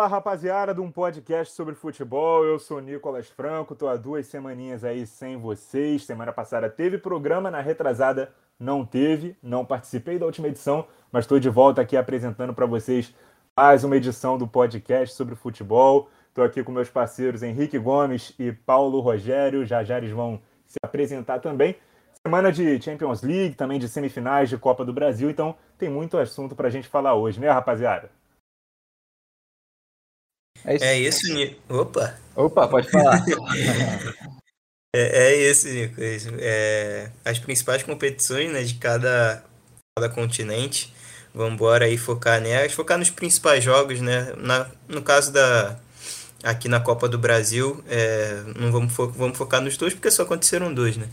Fala rapaziada de um podcast sobre futebol, eu sou Nicolas Franco, tô há duas semaninhas aí sem vocês. Semana passada teve programa, na retrasada não teve, não participei da última edição, mas estou de volta aqui apresentando para vocês mais uma edição do podcast sobre futebol. Estou aqui com meus parceiros Henrique Gomes e Paulo Rogério, já já eles vão se apresentar também. Semana de Champions League, também de semifinais de Copa do Brasil, então tem muito assunto para a gente falar hoje, né, rapaziada? É isso, é isso Nico. Opa! Opa, pode falar. é, é isso, Nico. É isso. É, as principais competições né, de cada, cada continente. Vamos embora aí focar nelas, focar nos principais jogos, né? Na, no caso da aqui na Copa do Brasil, é, não vamos, fo vamos focar nos dois porque só aconteceram dois, né?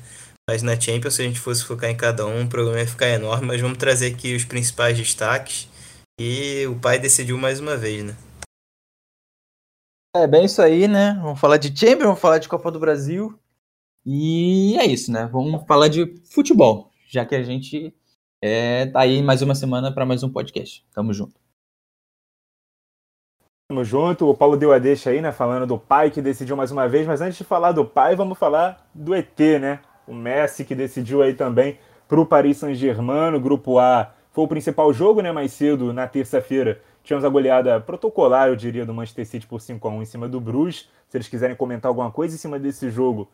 Mas na Champions, se a gente fosse focar em cada um, o programa ia ficar enorme, mas vamos trazer aqui os principais destaques. E o pai decidiu mais uma vez, né? É bem isso aí, né? Vamos falar de Champions, vamos falar de Copa do Brasil. E é isso, né? Vamos falar de futebol, já que a gente é, tá aí mais uma semana para mais um podcast. Tamo junto. Tamo junto. O Paulo deu a deixa aí, né? Falando do pai que decidiu mais uma vez. Mas antes de falar do pai, vamos falar do ET, né? O Messi que decidiu aí também pro Paris Saint-Germain. O grupo A foi o principal jogo, né? Mais cedo, na terça-feira, Tivemos a goleada protocolar, eu diria, do Manchester City por 5 a 1 em cima do Bruges. Se eles quiserem comentar alguma coisa em cima desse jogo,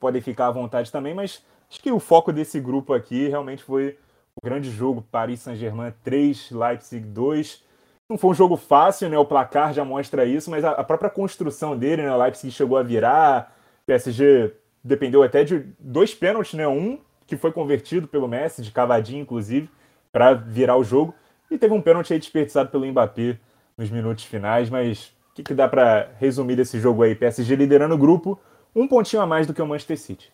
podem ficar à vontade também, mas acho que o foco desse grupo aqui realmente foi o grande jogo Paris Saint-Germain 3, Leipzig 2. Não foi um jogo fácil, né? O placar já mostra isso, mas a própria construção dele, né? O Leipzig chegou a virar, o PSG dependeu até de dois pênaltis, né? Um que foi convertido pelo Messi, de cavadinho, inclusive, para virar o jogo. E teve um pênalti aí desperdiçado pelo Mbappé nos minutos finais, mas o que, que dá para resumir desse jogo aí? PSG liderando o grupo, um pontinho a mais do que o Manchester City.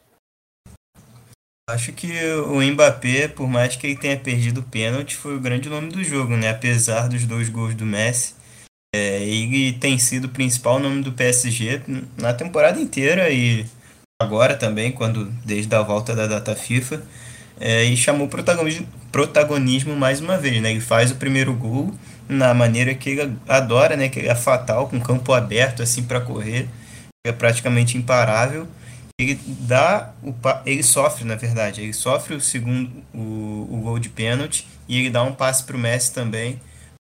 Acho que o Mbappé, por mais que ele tenha perdido o pênalti, foi o grande nome do jogo, né? Apesar dos dois gols do Messi. É, ele tem sido o principal nome do PSG na temporada inteira e agora também, quando desde a volta da data FIFA. É, e chamou protagonismo, protagonismo mais uma vez, né? Ele faz o primeiro gol na maneira que ele adora, né? Que ele é fatal, com campo aberto assim para correr, é praticamente imparável. Ele dá o ele sofre, na verdade, ele sofre o segundo o, o gol de pênalti e ele dá um passe para o Messi também,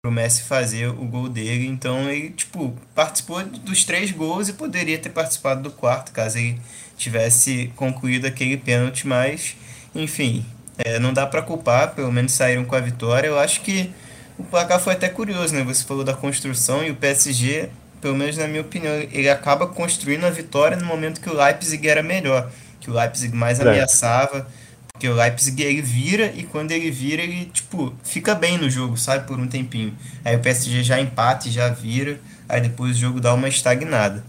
para o Messi fazer o gol dele. Então ele tipo participou dos três gols e poderia ter participado do quarto caso ele tivesse concluído aquele pênalti, mas enfim, é, não dá para culpar, pelo menos saíram com a vitória. Eu acho que o placar foi até curioso, né? Você falou da construção e o PSG, pelo menos na minha opinião, ele acaba construindo a vitória no momento que o Leipzig era melhor, que o Leipzig mais é. ameaçava, porque o Leipzig ele vira e quando ele vira ele tipo fica bem no jogo, sabe, por um tempinho. Aí o PSG já empata e já vira, aí depois o jogo dá uma estagnada.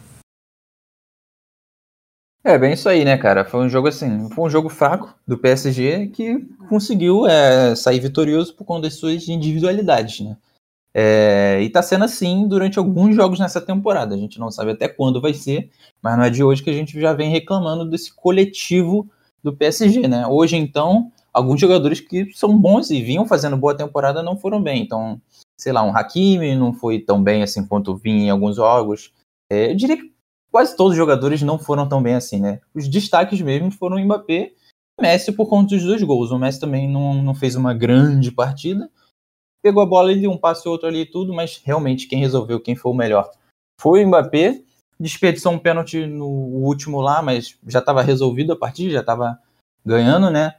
É, bem isso aí, né, cara? Foi um jogo assim, foi um jogo fraco do PSG que conseguiu é, sair vitorioso por conta das suas individualidades, né? É, e tá sendo assim durante alguns jogos nessa temporada. A gente não sabe até quando vai ser, mas não é de hoje que a gente já vem reclamando desse coletivo do PSG, né? Hoje, então, alguns jogadores que são bons e vinham fazendo boa temporada não foram bem. Então, sei lá, um Hakimi não foi tão bem assim quanto vinha em alguns jogos. É, eu diria que quase todos os jogadores não foram tão bem assim, né? Os destaques mesmo foram o Mbappé e Messi por conta dos dois gols. O Messi também não, não fez uma grande partida. Pegou a bola e um passe outro ali e tudo, mas realmente quem resolveu, quem foi o melhor foi o Mbappé. Desperdiçou um pênalti no último lá, mas já estava resolvido a partida, já estava ganhando, né?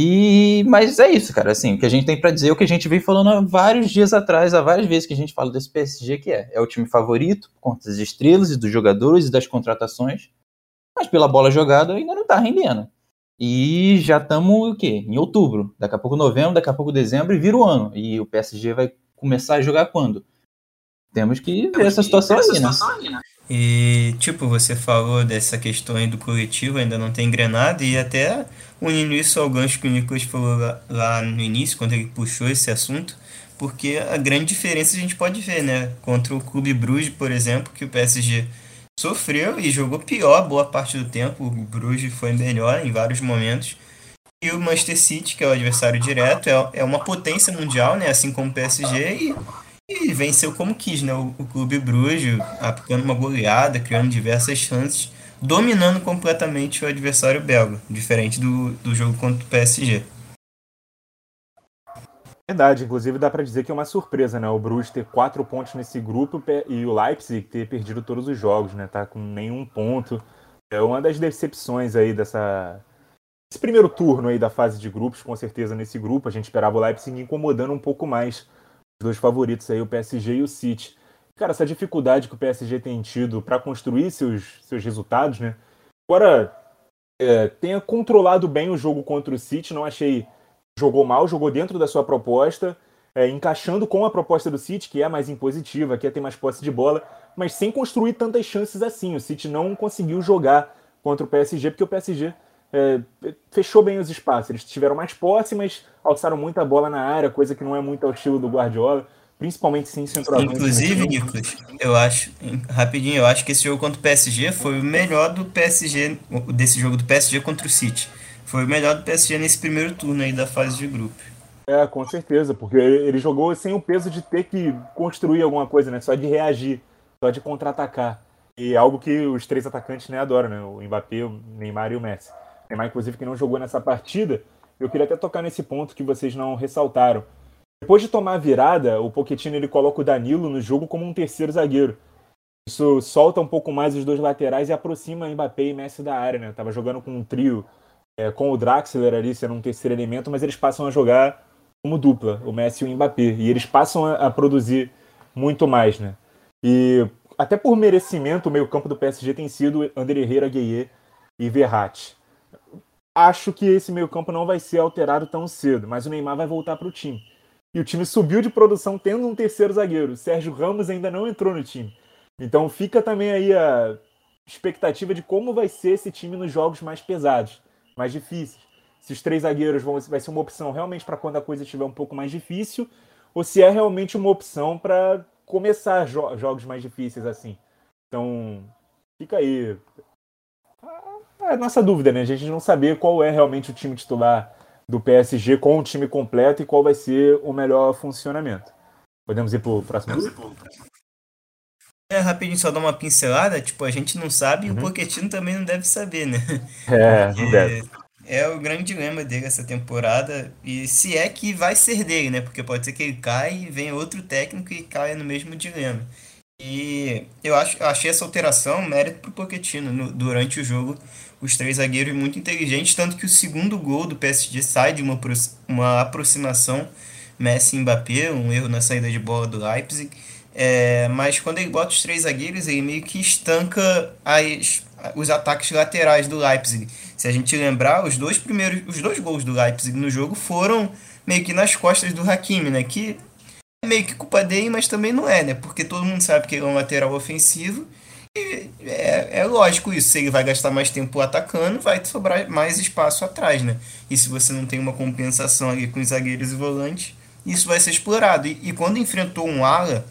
E, mas é isso, cara. Assim, o que a gente tem para dizer é o que a gente vem falando há vários dias atrás, há várias vezes que a gente fala desse PSG, que é, é o time favorito, por conta das estrelas e dos jogadores e das contratações, mas pela bola jogada ainda não tá rendendo. E já estamos o quê? Em outubro. Daqui a pouco novembro, daqui a pouco dezembro e vira o ano. E o PSG vai começar a jogar quando? Temos que ver essa situação, aí, né? E, tipo, você falou dessa questão aí do coletivo, ainda não tem engrenado, e até unindo isso ao gancho que o Nicolas falou lá, lá, no início, quando ele puxou esse assunto, porque a grande diferença a gente pode ver, né? Contra o Clube Bruges, por exemplo, que o PSG sofreu e jogou pior boa parte do tempo, o Bruges foi melhor em vários momentos, e o Manchester City, que é o adversário direto, é, é uma potência mundial, né? Assim como o PSG, e e venceu como quis, né? O, o Clube Bruges, aplicando uma goleada, criando diversas chances, dominando completamente o adversário belga, diferente do, do jogo contra o PSG. Verdade, inclusive dá para dizer que é uma surpresa, né? O Bruges ter quatro pontos nesse grupo e o Leipzig ter perdido todos os jogos, né? Tá com nenhum ponto. É uma das decepções aí dessa esse primeiro turno aí da fase de grupos, com certeza nesse grupo a gente esperava o Leipzig incomodando um pouco mais dois favoritos aí, o PSG e o City. Cara, essa dificuldade que o PSG tem tido para construir seus, seus resultados, né? Agora é, tenha controlado bem o jogo contra o City, não achei jogou mal, jogou dentro da sua proposta, é, encaixando com a proposta do City, que é mais impositiva, que é ter mais posse de bola, mas sem construir tantas chances assim. O City não conseguiu jogar contra o PSG, porque o PSG é, fechou bem os espaços. Eles tiveram mais posse, mas alçaram muita bola na área, coisa que não é muito ao estilo do Guardiola, principalmente sem centroavante. Inclusive, Nicolas, eu acho, rapidinho, eu acho que esse jogo contra o PSG foi o melhor do PSG, desse jogo do PSG contra o City. Foi o melhor do PSG nesse primeiro turno aí da fase de grupo. É, com certeza, porque ele jogou sem o peso de ter que construir alguma coisa, né? Só de reagir, só de contra-atacar. E é algo que os três atacantes né, adoram, né? O Mbappé, o Neymar e o Messi. Neymar, inclusive, que não jogou nessa partida. Eu queria até tocar nesse ponto que vocês não ressaltaram. Depois de tomar a virada, o Pochettino ele coloca o Danilo no jogo como um terceiro zagueiro. Isso solta um pouco mais os dois laterais e aproxima Mbappé e Messi da área, né? Tava jogando com um trio é, com o Draxler ali sendo um terceiro elemento, mas eles passam a jogar como dupla, o Messi e o Mbappé. E eles passam a, a produzir muito mais, né? E até por merecimento, o meio-campo do PSG tem sido André Herrera, Gueye e Verratti. Acho que esse meio-campo não vai ser alterado tão cedo, mas o Neymar vai voltar para o time. E o time subiu de produção tendo um terceiro zagueiro. O Sérgio Ramos ainda não entrou no time. Então fica também aí a expectativa de como vai ser esse time nos jogos mais pesados mais difíceis. Se os três zagueiros vão, vai ser uma opção realmente para quando a coisa estiver um pouco mais difícil, ou se é realmente uma opção para começar jo jogos mais difíceis assim. Então, fica aí a nossa dúvida, né? A gente não saber qual é realmente o time titular do PSG com o time completo e qual vai ser o melhor funcionamento. Podemos ir para o próximo? É, rapidinho, só dar uma pincelada, tipo, a gente não sabe e uhum. o Pochettino também não deve saber, né? É, não deve. É o grande dilema dele essa temporada, e se é que vai ser dele, né? Porque pode ser que ele caia e venha outro técnico e caia no mesmo dilema. E eu, acho, eu achei essa alteração mérito pro Pochettino no, durante o jogo. Os três zagueiros muito inteligentes, tanto que o segundo gol do PSG sai de uma, uma aproximação Messi-Mbappé, um erro na saída de bola do Leipzig é, mas quando ele bota os três zagueiros, ele meio que estanca as, os ataques laterais do Leipzig. Se a gente lembrar, os dois primeiros, os dois gols do Leipzig no jogo foram meio que nas costas do Hakimi, né? Que é meio que culpa dele, mas também não é, né? Porque todo mundo sabe que ele é um lateral ofensivo. É, é lógico isso. Se ele vai gastar mais tempo atacando, vai sobrar mais espaço atrás, né? E se você não tem uma compensação ali com os zagueiros e volantes, isso vai ser explorado. E, e quando enfrentou um ala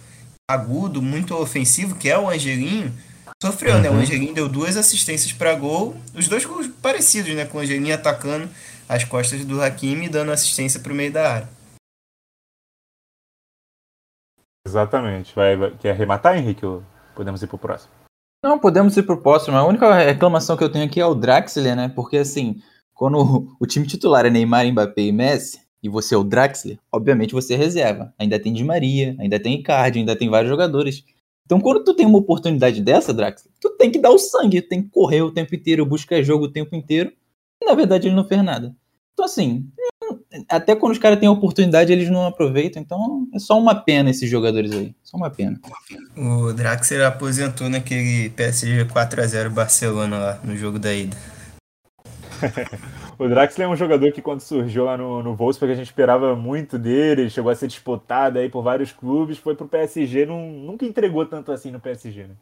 agudo, muito ofensivo, que é o Angelinho, sofreu, uhum. né? O uhum. Angelinho deu duas assistências para gol, os dois gols parecidos, né? Com o Angelinho atacando as costas do Hakimi e dando assistência para o meio da área. Exatamente. Vai, vai, quer arrematar, Henrique? Ou podemos ir para o próximo? Não, podemos ir para o próximo. A única reclamação que eu tenho aqui é o Draxler, né? Porque assim, quando o, o time titular é Neymar, Mbappé e Messi, e você é o Draxler, obviamente você é reserva. Ainda tem Di Maria, ainda tem Icardi, ainda tem vários jogadores. Então, quando tu tem uma oportunidade dessa, Draxler, tu tem que dar o sangue, tem que correr o tempo inteiro, buscar jogo o tempo inteiro. E, na verdade, ele não fez nada. Então, assim, até quando os caras têm a oportunidade, eles não aproveitam. Então, é só uma pena esses jogadores aí. Só uma pena. O Draxler aposentou naquele PSG 4x0 Barcelona lá, no jogo da ida. O Draxler é um jogador que quando surgiu lá no, no Wolfsburg a gente esperava muito dele, chegou a ser disputado aí por vários clubes, foi pro PSG, não, nunca entregou tanto assim no PSG, né?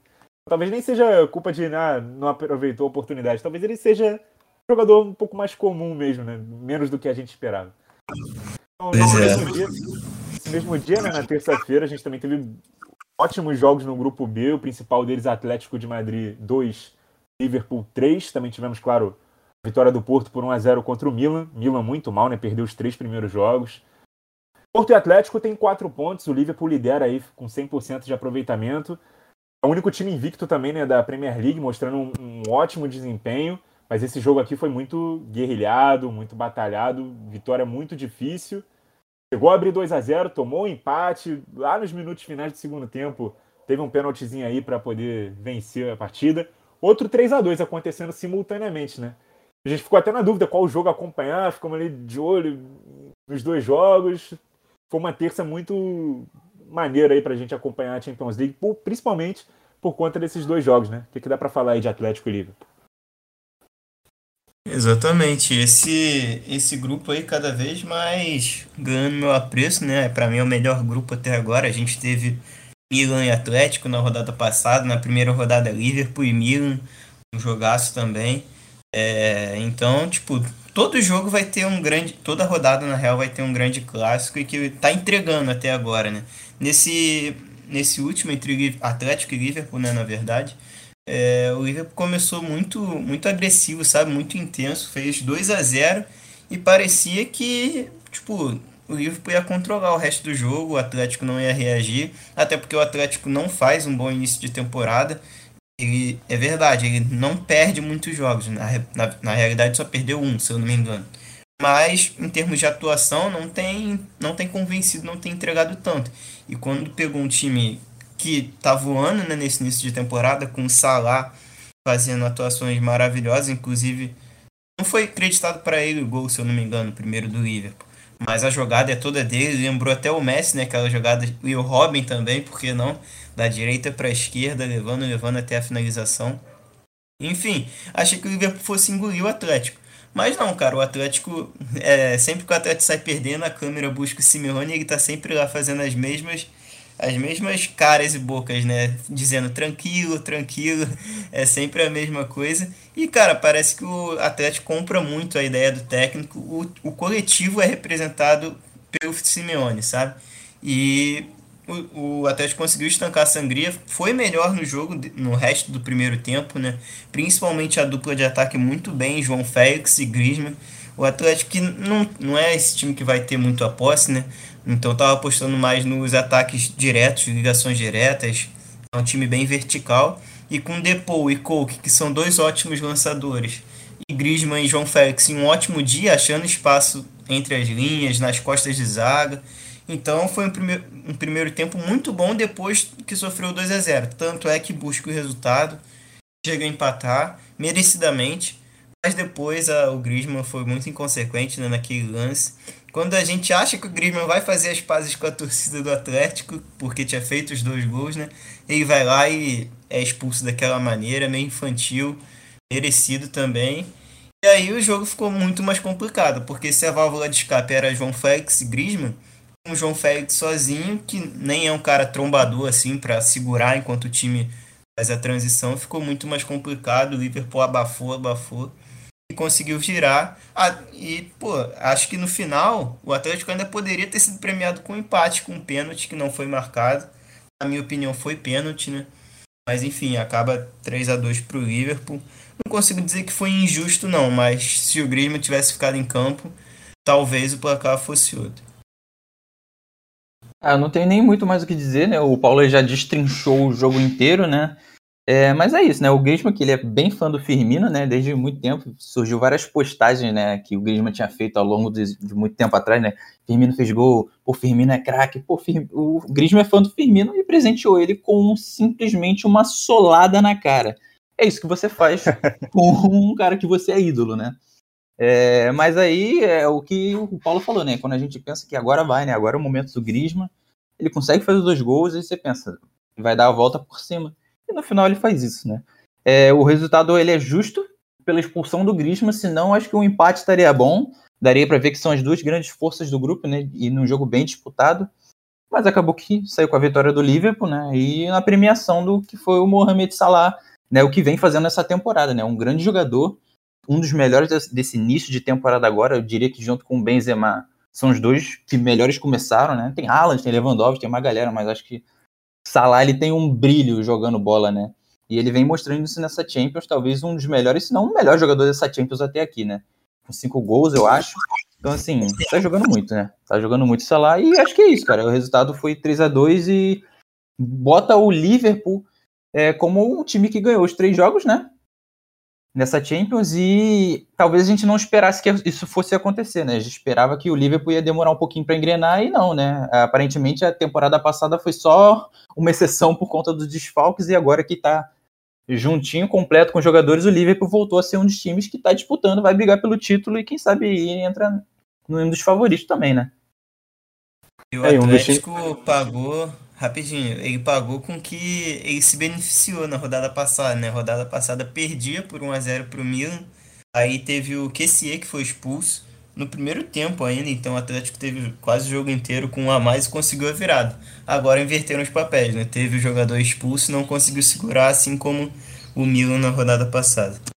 Talvez nem seja culpa de ah, não aproveitou a oportunidade, talvez ele seja jogador um pouco mais comum mesmo, né? Menos do que a gente esperava. Então, no é. mesmo dia, nesse mesmo dia, né, na terça-feira, a gente também teve ótimos jogos no grupo B, o principal deles Atlético de Madrid 2, Liverpool 3, também tivemos, claro, Vitória do Porto por 1 a 0 contra o Milan. Milan muito mal, né? Perdeu os três primeiros jogos. Porto e Atlético tem quatro pontos, o Liverpool lidera aí com 100% de aproveitamento. É o único time invicto também né, da Premier League, mostrando um, um ótimo desempenho. Mas esse jogo aqui foi muito guerrilhado, muito batalhado, vitória muito difícil. Chegou a abrir 2 a 0 tomou um empate. Lá nos minutos finais do segundo tempo, teve um pênaltizinho aí para poder vencer a partida. Outro 3 a 2 acontecendo simultaneamente, né? A gente ficou até na dúvida qual jogo acompanhar, ficamos ali de olho nos dois jogos. Foi uma terça muito maneira aí pra gente acompanhar a Champions League, principalmente por conta desses dois jogos, né? O que, que dá para falar aí de Atlético e Liverpool? Exatamente, esse esse grupo aí cada vez mais ganhando meu apreço, né? Para mim é o melhor grupo até agora. A gente teve Milan e Atlético na rodada passada, na primeira rodada Liverpool e Milan, um jogaço também. É, então, tipo, todo jogo vai ter um grande, toda rodada na real vai ter um grande clássico e que tá entregando até agora, né? Nesse nesse último entre Atlético e Liverpool, né, na verdade, é, o Liverpool começou muito, muito agressivo, sabe? Muito intenso, fez 2 a 0 e parecia que, tipo, o Liverpool ia controlar o resto do jogo, o Atlético não ia reagir, até porque o Atlético não faz um bom início de temporada. Ele, é verdade, ele não perde muitos jogos, na, na, na realidade só perdeu um, se eu não me engano. Mas em termos de atuação não tem, não tem convencido, não tem entregado tanto. E quando pegou um time que tá voando né, nesse início de temporada, com o Salah fazendo atuações maravilhosas, inclusive não foi acreditado para ele o gol, se eu não me engano, primeiro do Liverpool. Mas a jogada é toda dele, lembrou até o Messi, né? Aquela jogada, e o Robin também, porque não? Da direita para a esquerda, levando, levando até a finalização. Enfim, achei que o Liverpool fosse engolir o Atlético. Mas não, cara, o Atlético, é, sempre que o Atlético sai perdendo, a câmera busca o Simeone e ele tá sempre lá fazendo as mesmas as mesmas caras e bocas, né? Dizendo tranquilo, tranquilo, é sempre a mesma coisa. E, cara, parece que o Atlético compra muito a ideia do técnico. O, o coletivo é representado pelo Simeone, sabe? E o, o Atlético conseguiu estancar a sangria, foi melhor no jogo, no resto do primeiro tempo, né? Principalmente a dupla de ataque muito bem, João Félix e Griezmann. O Atlético que não, não é esse time que vai ter muito a posse, né? Então eu tava apostando mais nos ataques diretos, ligações diretas. É um time bem vertical. E com Depou e Coke, que são dois ótimos lançadores, e Griezmann e João Félix em um ótimo dia, achando espaço entre as linhas, nas costas de zaga. Então foi um primeiro, um primeiro tempo muito bom depois que sofreu 2 a 0 Tanto é que busca o resultado, chega a empatar merecidamente, mas depois a, o Griezmann foi muito inconsequente né, naquele lance quando a gente acha que o Griezmann vai fazer as pazes com a torcida do Atlético, porque tinha feito os dois gols, né? Ele vai lá e é expulso daquela maneira, meio infantil, merecido também. E aí o jogo ficou muito mais complicado, porque se a válvula de escape era João Félix e Griezmann, o João Félix sozinho, que nem é um cara trombador assim para segurar enquanto o time faz a transição, ficou muito mais complicado. O Liverpool abafou, abafou conseguiu girar. Ah, e, pô, acho que no final o Atlético ainda poderia ter sido premiado com um empate, com um pênalti que não foi marcado. Na minha opinião, foi pênalti, né? Mas enfim, acaba 3 a 2 para o Liverpool. Não consigo dizer que foi injusto, não, mas se o Griezmann tivesse ficado em campo, talvez o placar fosse outro. Ah, não tenho nem muito mais o que dizer, né? O Paulo já destrinchou o jogo inteiro, né? É, mas é isso, né? O Griezmann, que ele é bem fã do Firmino, né? Desde muito tempo. Surgiu várias postagens, né? Que o Griezmann tinha feito ao longo de, de muito tempo atrás, né? Firmino fez gol, o Firmino é craque. Pô, Firmino, o Griezmann é fã do Firmino e presenteou ele com simplesmente uma solada na cara. É isso que você faz com um cara que você é ídolo, né? É, mas aí é o que o Paulo falou, né? Quando a gente pensa que agora vai, né? Agora é o momento do Griezmann, ele consegue fazer dois gols e você pensa, vai dar a volta por cima. E no final ele faz isso, né? É, o resultado ele é justo pela expulsão do Griezmann, senão acho que o um empate estaria bom. Daria para ver que são as duas grandes forças do grupo, né? E num jogo bem disputado. Mas acabou que saiu com a vitória do Liverpool, né? E na premiação do que foi o Mohamed Salah, né? O que vem fazendo essa temporada, né? Um grande jogador, um dos melhores desse início de temporada agora. Eu diria que junto com o Benzema são os dois que melhores começaram, né? Tem Haaland, tem Lewandowski, tem uma galera, mas acho que Salah ele tem um brilho jogando bola, né? E ele vem mostrando isso nessa Champions, talvez um dos melhores, se não o melhor jogador dessa Champions até aqui, né? Com cinco gols, eu acho. Então, assim, tá jogando muito, né? Tá jogando muito Salah e acho que é isso, cara. O resultado foi 3 a 2 e bota o Liverpool é, como um time que ganhou os três jogos, né? Nessa Champions e talvez a gente não esperasse que isso fosse acontecer, né? A gente esperava que o Liverpool ia demorar um pouquinho para engrenar e não, né? Aparentemente a temporada passada foi só uma exceção por conta dos desfalques e agora que tá juntinho, completo com os jogadores, o Liverpool voltou a ser um dos times que está disputando, vai brigar pelo título e quem sabe entra no dos favoritos também, né? E o é, Atlético um pagou, rapidinho, ele pagou com que ele se beneficiou na rodada passada, né? rodada passada perdia por 1x0 pro Milan, aí teve o Kessie que foi expulso no primeiro tempo ainda, então o Atlético teve quase o jogo inteiro com um a mais e conseguiu a virada. Agora inverteram os papéis, né? Teve o jogador expulso e não conseguiu segurar, assim como o Milan na rodada passada.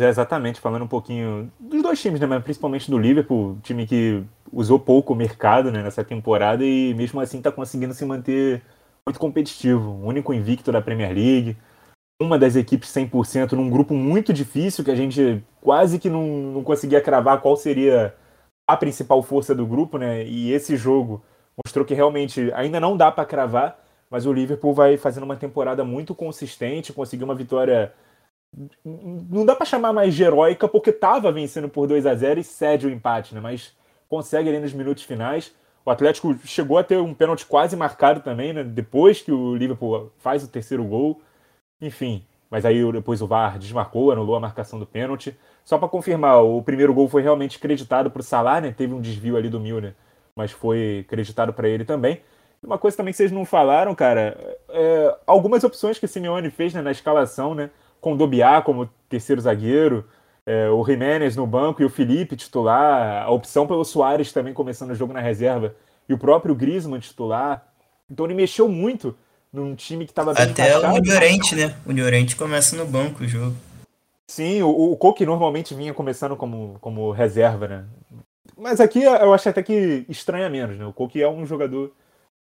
É, exatamente, falando um pouquinho dos dois times, né, mas principalmente do Liverpool, time que usou pouco o mercado né, nessa temporada e mesmo assim está conseguindo se manter muito competitivo, o único invicto da Premier League, uma das equipes 100% num grupo muito difícil que a gente quase que não, não conseguia cravar qual seria a principal força do grupo, né? E esse jogo mostrou que realmente ainda não dá para cravar, mas o Liverpool vai fazendo uma temporada muito consistente, conseguiu uma vitória não dá para chamar mais de heróica porque estava vencendo por 2 a 0 e cede o empate, né? Mas consegue ali nos minutos finais. O Atlético chegou a ter um pênalti quase marcado também, né? Depois que o Liverpool faz o terceiro gol. Enfim, mas aí depois o VAR desmarcou, anulou a marcação do pênalti. Só para confirmar, o primeiro gol foi realmente creditado para o Salah, né? Teve um desvio ali do Milner, mas foi creditado para ele também. Uma coisa também que vocês não falaram, cara, é, algumas opções que o Simeone fez né, na escalação, né? Com o Dobiá como terceiro zagueiro, é, o Jiménez no banco e o Felipe titular, a opção pelo Soares também começando o jogo na reserva e o próprio Griezmann titular. Então ele mexeu muito num time que estava bem Até o Llorente, né? O Llorente começa no banco o jogo. Sim, o, o Coque normalmente vinha começando como, como reserva, né? Mas aqui eu acho até que estranha menos, né? O Coque é um jogador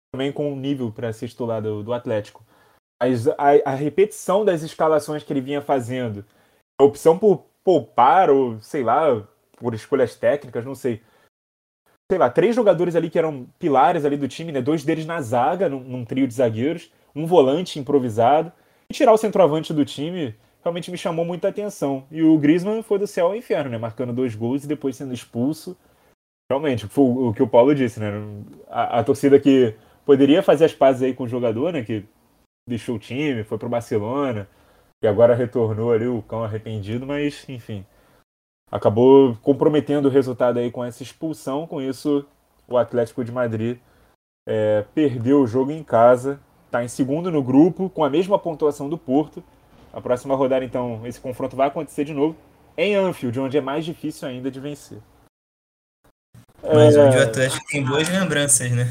também com nível para ser titular do, do Atlético as, a, a, repetição das escalações que ele vinha fazendo, a opção por poupar, ou sei lá, por escolhas técnicas, não sei. Sei lá, três jogadores ali que eram pilares ali do time, né? Dois deles na zaga, num, num trio de zagueiros, um volante improvisado. E tirar o centroavante do time realmente me chamou muita atenção. E o Griezmann foi do céu ao inferno, né? Marcando dois gols e depois sendo expulso. Realmente, foi o que o Paulo disse, né? A, a torcida que poderia fazer as pazes aí com o jogador, né? Que deixou o time, foi pro Barcelona e agora retornou ali o cão arrependido, mas enfim, acabou comprometendo o resultado aí com essa expulsão. Com isso, o Atlético de Madrid é, perdeu o jogo em casa, está em segundo no grupo, com a mesma pontuação do Porto. A próxima rodada, então, esse confronto vai acontecer de novo em Anfield, onde é mais difícil ainda de vencer. Mas é... onde o Atlético tem boas lembranças, né?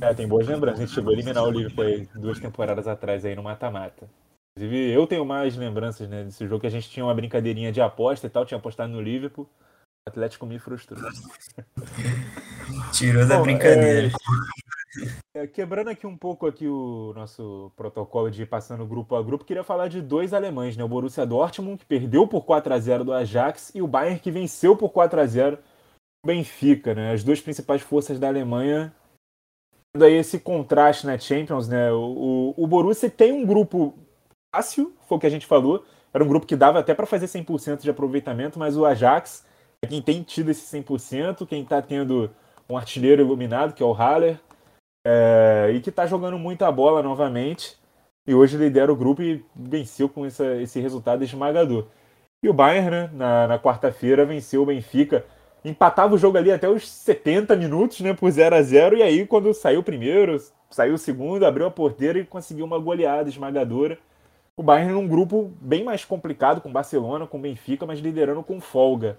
É, tem boas lembranças. A gente chegou a eliminar o Liverpool aí, duas temporadas atrás aí no mata-mata. Inclusive, eu tenho mais lembranças né, desse jogo que a gente tinha uma brincadeirinha de aposta e tal, tinha apostado no Liverpool. O Atlético me frustrou. Tirou da brincadeira. É, é, quebrando aqui um pouco aqui o nosso protocolo de ir passando grupo a grupo, queria falar de dois alemães, né? O Borussia Dortmund, que perdeu por 4 a 0 do Ajax, e o Bayern, que venceu por 4 a 0 o Benfica, né? As duas principais forças da Alemanha aí esse contraste na Champions, né? O, o, Borussia tem um grupo fácil, foi o que a gente falou. Era um grupo que dava até para fazer 100% de aproveitamento, mas o Ajax é quem tem tido esse 100%, quem está tendo um artilheiro iluminado, que é o Haller, é, e que está jogando muita bola novamente. E hoje lidera o grupo e venceu com essa, esse resultado esmagador. E o Bayern, né, na, na quarta-feira, venceu o Benfica empatava o jogo ali até os 70 minutos, né, por 0 a 0 e aí quando saiu o primeiro, saiu o segundo, abriu a porteira e conseguiu uma goleada esmagadora. O Bayern num grupo bem mais complicado com Barcelona, com Benfica, mas liderando com folga.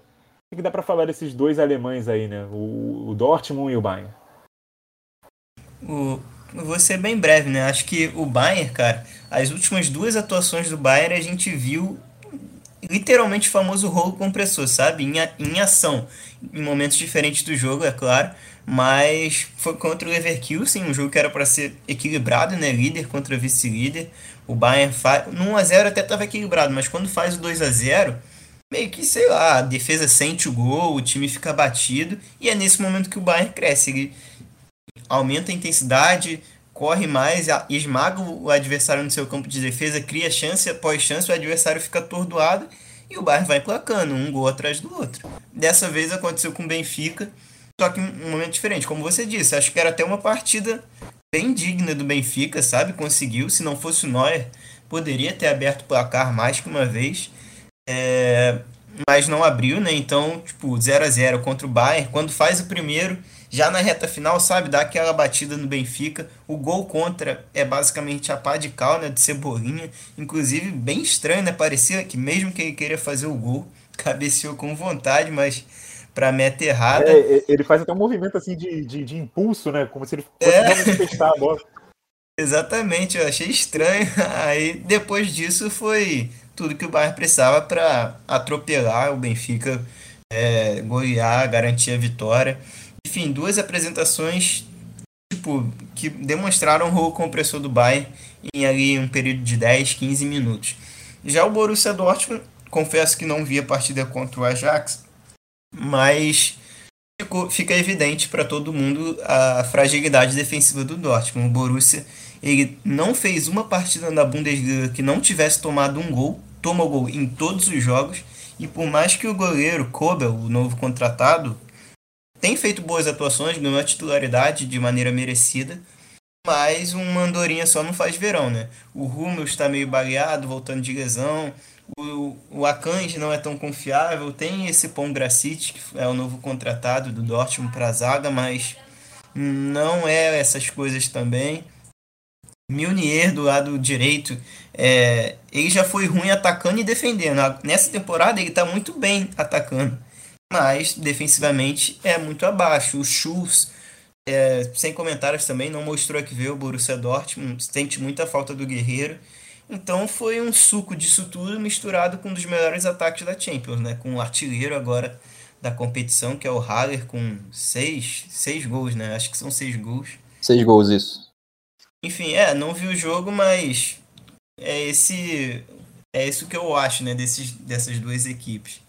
O que dá para falar desses dois alemães aí, né, o, o Dortmund e o Bayern? O, vou ser bem breve, né? Acho que o Bayern, cara, as últimas duas atuações do Bayern a gente viu literalmente o famoso rolo compressor, sabe? Em, em ação, em momentos diferentes do jogo, é claro. Mas foi contra o Leverkusen, um jogo que era para ser equilibrado, né? Líder contra vice-líder. O Bayern faz. No 1x0 até estava equilibrado, mas quando faz o 2x0, meio que, sei lá, a defesa sente o gol, o time fica batido, e é nesse momento que o Bayern cresce. Ele aumenta a intensidade, corre mais, esmaga o adversário no seu campo de defesa, cria chance após chance, o adversário fica atordoado e o Bayern vai placando um gol atrás do outro. Dessa vez aconteceu com o Benfica, só que um momento diferente. Como você disse, acho que era até uma partida bem digna do Benfica, sabe? Conseguiu, se não fosse o Neuer, poderia ter aberto o placar mais que uma vez. É, mas não abriu, né? Então, tipo, 0 a 0 contra o Bayern. Quando faz o primeiro, já na reta final, sabe, dá aquela batida no Benfica. O gol contra é basicamente a pá de cal, né, de Cebolinha. Inclusive, bem estranho, né? Parecia que mesmo que ele queria fazer o gol, cabeceou com vontade, mas para meta errada. É, ele faz até um movimento assim de, de, de impulso, né? Como se ele fosse é. testar a bola. Exatamente, eu achei estranho. Aí depois disso foi tudo que o Bayern precisava para atropelar o Benfica, é, golear, garantir a vitória. Enfim, duas apresentações tipo, que demonstraram o compressor do Bayern em ali um período de 10, 15 minutos. Já o Borussia Dortmund, confesso que não vi a partida contra o Ajax, mas ficou, fica evidente para todo mundo a fragilidade defensiva do Dortmund. O Borussia ele não fez uma partida na Bundesliga que não tivesse tomado um gol, toma gol em todos os jogos, e por mais que o goleiro Kobel, o novo contratado, tem feito boas atuações, ganhou a titularidade de maneira merecida, mas uma andorinha só não faz verão, né? O Rummel está meio baleado, voltando de lesão, o, o Akanji não é tão confiável, tem esse Pon Gracic, que é o novo contratado do Dortmund para a zaga, mas não é essas coisas também. Milnier do lado direito, é, ele já foi ruim atacando e defendendo. Nessa temporada ele está muito bem atacando, mas defensivamente é muito abaixo. O Schultz, é, sem comentários também, não mostrou que veio o Borussia Dortmund, sente muita falta do Guerreiro. Então foi um suco disso tudo misturado com um dos melhores ataques da Champions, né? Com o artilheiro agora da competição, que é o Haller, com seis, seis gols, né? Acho que são seis gols. Seis gols, isso. Enfim, é, não vi o jogo, mas é esse é isso que eu acho, né, desses, dessas duas equipes.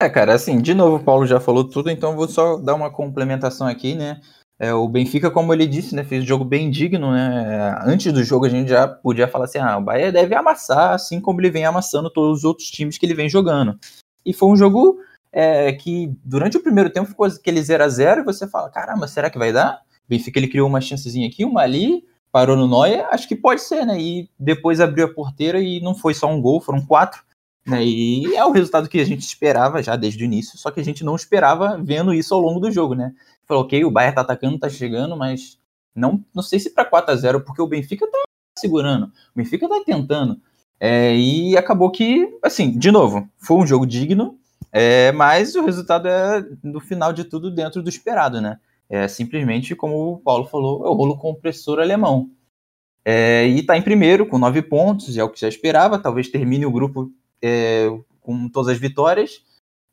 É, cara, assim, de novo o Paulo já falou tudo, então vou só dar uma complementação aqui, né? É, o Benfica, como ele disse, né, fez um jogo bem digno, né? Antes do jogo a gente já podia falar assim, ah, o Bahia deve amassar, assim como ele vem amassando todos os outros times que ele vem jogando. E foi um jogo é, que durante o primeiro tempo ficou aquele 0 a 0 e você fala, caramba, será que vai dar? Benfica ele criou uma chancezinha aqui, uma ali, parou no Noia, acho que pode ser, né? E depois abriu a porteira e não foi só um gol, foram quatro. Né? E é o resultado que a gente esperava já desde o início, só que a gente não esperava vendo isso ao longo do jogo, né? Falou, ok, o Bayern tá atacando, tá chegando, mas não, não sei se para 4 a 0 porque o Benfica tá segurando, o Benfica tá tentando. É, e acabou que, assim, de novo, foi um jogo digno, é, mas o resultado é, no final de tudo, dentro do esperado, né? É simplesmente, como o Paulo falou, é o rolo compressor alemão. É, e está em primeiro, com nove pontos, é o que já esperava. Talvez termine o grupo é, com todas as vitórias.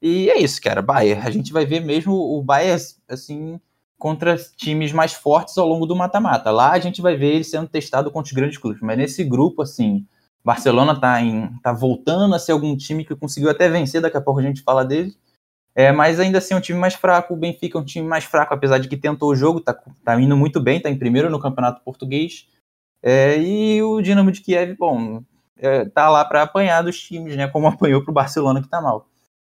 E é isso, cara. Bayern. A gente vai ver mesmo o Bayern, assim, contra times mais fortes ao longo do mata-mata. Lá a gente vai ver ele sendo testado contra os grandes clubes. Mas nesse grupo, assim, Barcelona tá, em, tá voltando a ser algum time que conseguiu até vencer. Daqui a pouco a gente fala dele. É, mas ainda assim é um time mais fraco. O Benfica é um time mais fraco, apesar de que tentou o jogo, tá, tá indo muito bem, tá em primeiro no campeonato português. É, e o Dinamo de Kiev, bom, é, tá lá para apanhar dos times, né? Como apanhou pro Barcelona que tá mal.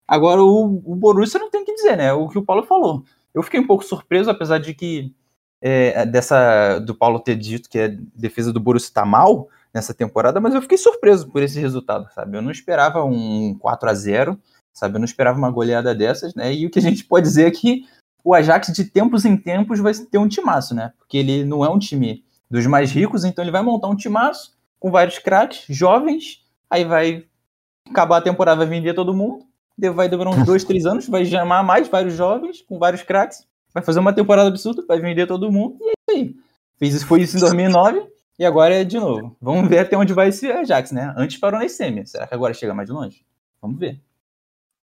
Agora o, o Borussia não tem o que dizer, né? O que o Paulo falou. Eu fiquei um pouco surpreso, apesar de que é, dessa do Paulo ter dito que a defesa do Borussia tá mal nessa temporada, mas eu fiquei surpreso por esse resultado, sabe? Eu não esperava um 4 a 0 sabe? Eu não esperava uma goleada dessas, né? E o que a gente pode dizer é que o Ajax de tempos em tempos vai ter um timaço, né? Porque ele não é um time dos mais ricos, então ele vai montar um timaço com vários craques jovens, aí vai acabar a temporada, vai vender todo mundo, vai demorar uns dois, três anos, vai chamar mais vários jovens com vários craques, vai fazer uma temporada absurda, vai vender todo mundo, e é isso aí. Fez isso, foi isso em 2009, e agora é de novo. Vamos ver até onde vai esse Ajax, né? Antes parou na semi. Será que agora chega mais longe? Vamos ver.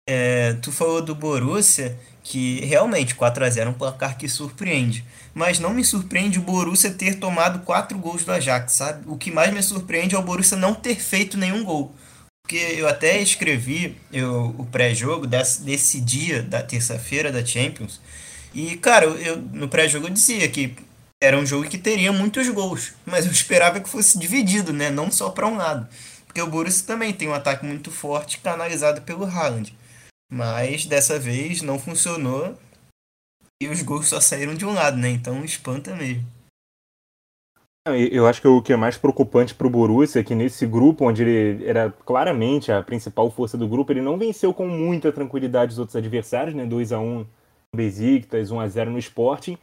É, tu falou do Borussia, que realmente 4 a 0 é um placar que surpreende. Mas não me surpreende o Borussia ter tomado 4 gols do Ajax, sabe? O que mais me surpreende é o Borussia não ter feito nenhum gol. porque eu até escrevi eu, o pré-jogo desse, desse dia, da terça-feira da Champions, e, cara, eu, no pré-jogo eu dizia que era um jogo que teria muitos gols, mas eu esperava que fosse dividido, né? Não só para um lado. Porque o Borussia também tem um ataque muito forte canalizado pelo Haaland. Mas dessa vez não funcionou e os gols só saíram de um lado, né? Então espanta mesmo. Eu acho que o que é mais preocupante para o Borussia é que nesse grupo, onde ele era claramente a principal força do grupo, ele não venceu com muita tranquilidade os outros adversários, né? 2 a 1 no Besiktas, 1 a 0 no Sporting.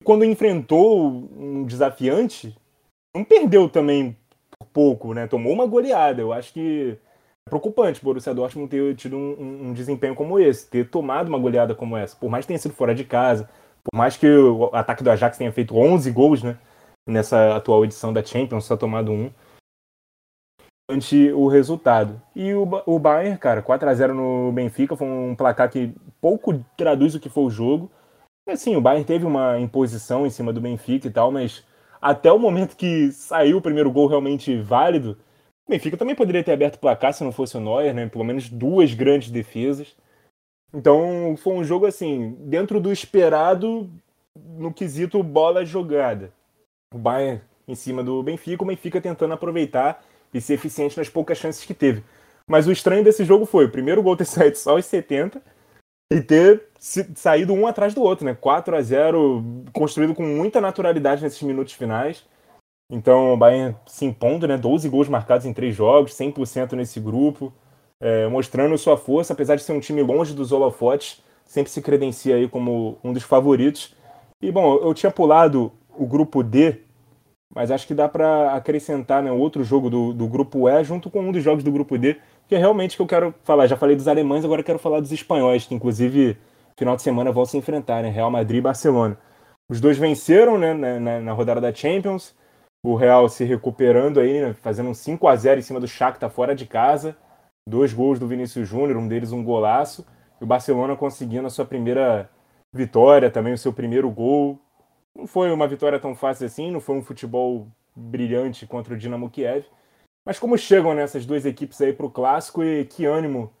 E quando enfrentou um desafiante, não perdeu também por pouco, né? Tomou uma goleada. Eu acho que preocupante o Borussia Dortmund ter tido um, um, desempenho como esse, ter tomado uma goleada como essa. Por mais que tenha sido fora de casa, por mais que o ataque do Ajax tenha feito 11 gols, né? Nessa atual edição da Champions, só tomado um. Ante o resultado. E o, o Bayern, cara, 4 a 0 no Benfica, foi um placar que pouco traduz o que foi o jogo. Assim, o Bayern teve uma imposição em cima do Benfica e tal, mas até o momento que saiu o primeiro gol realmente válido, Benfica também poderia ter aberto o placar se não fosse o Neuer, né? Pelo menos duas grandes defesas. Então foi um jogo assim, dentro do esperado no quesito bola jogada. O Bayern em cima do Benfica, o Benfica tentando aproveitar e ser eficiente nas poucas chances que teve. Mas o estranho desse jogo foi o primeiro gol ter saído só aos 70 e ter saído um atrás do outro, né? 4 a 0 construído com muita naturalidade nesses minutos finais. Então o Bayern se impondo, né? 12 gols marcados em três jogos, 100% nesse grupo, é, mostrando sua força, apesar de ser um time longe dos holofotes, sempre se credencia aí como um dos favoritos. E bom, eu tinha pulado o grupo D, mas acho que dá para acrescentar né, outro jogo do, do grupo E junto com um dos jogos do grupo D, que é realmente que eu quero falar. Já falei dos alemães, agora quero falar dos espanhóis, que inclusive final de semana vão se enfrentar, né? Real Madrid e Barcelona. Os dois venceram né, na, na rodada da Champions o Real se recuperando aí, né, fazendo um 5 a 0 em cima do Shakhtar fora de casa. Dois gols do Vinícius Júnior, um deles um golaço. E o Barcelona conseguindo a sua primeira vitória, também o seu primeiro gol. Não foi uma vitória tão fácil assim, não foi um futebol brilhante contra o Dinamo Kiev. Mas como chegam nessas duas equipes aí para o clássico e que ânimo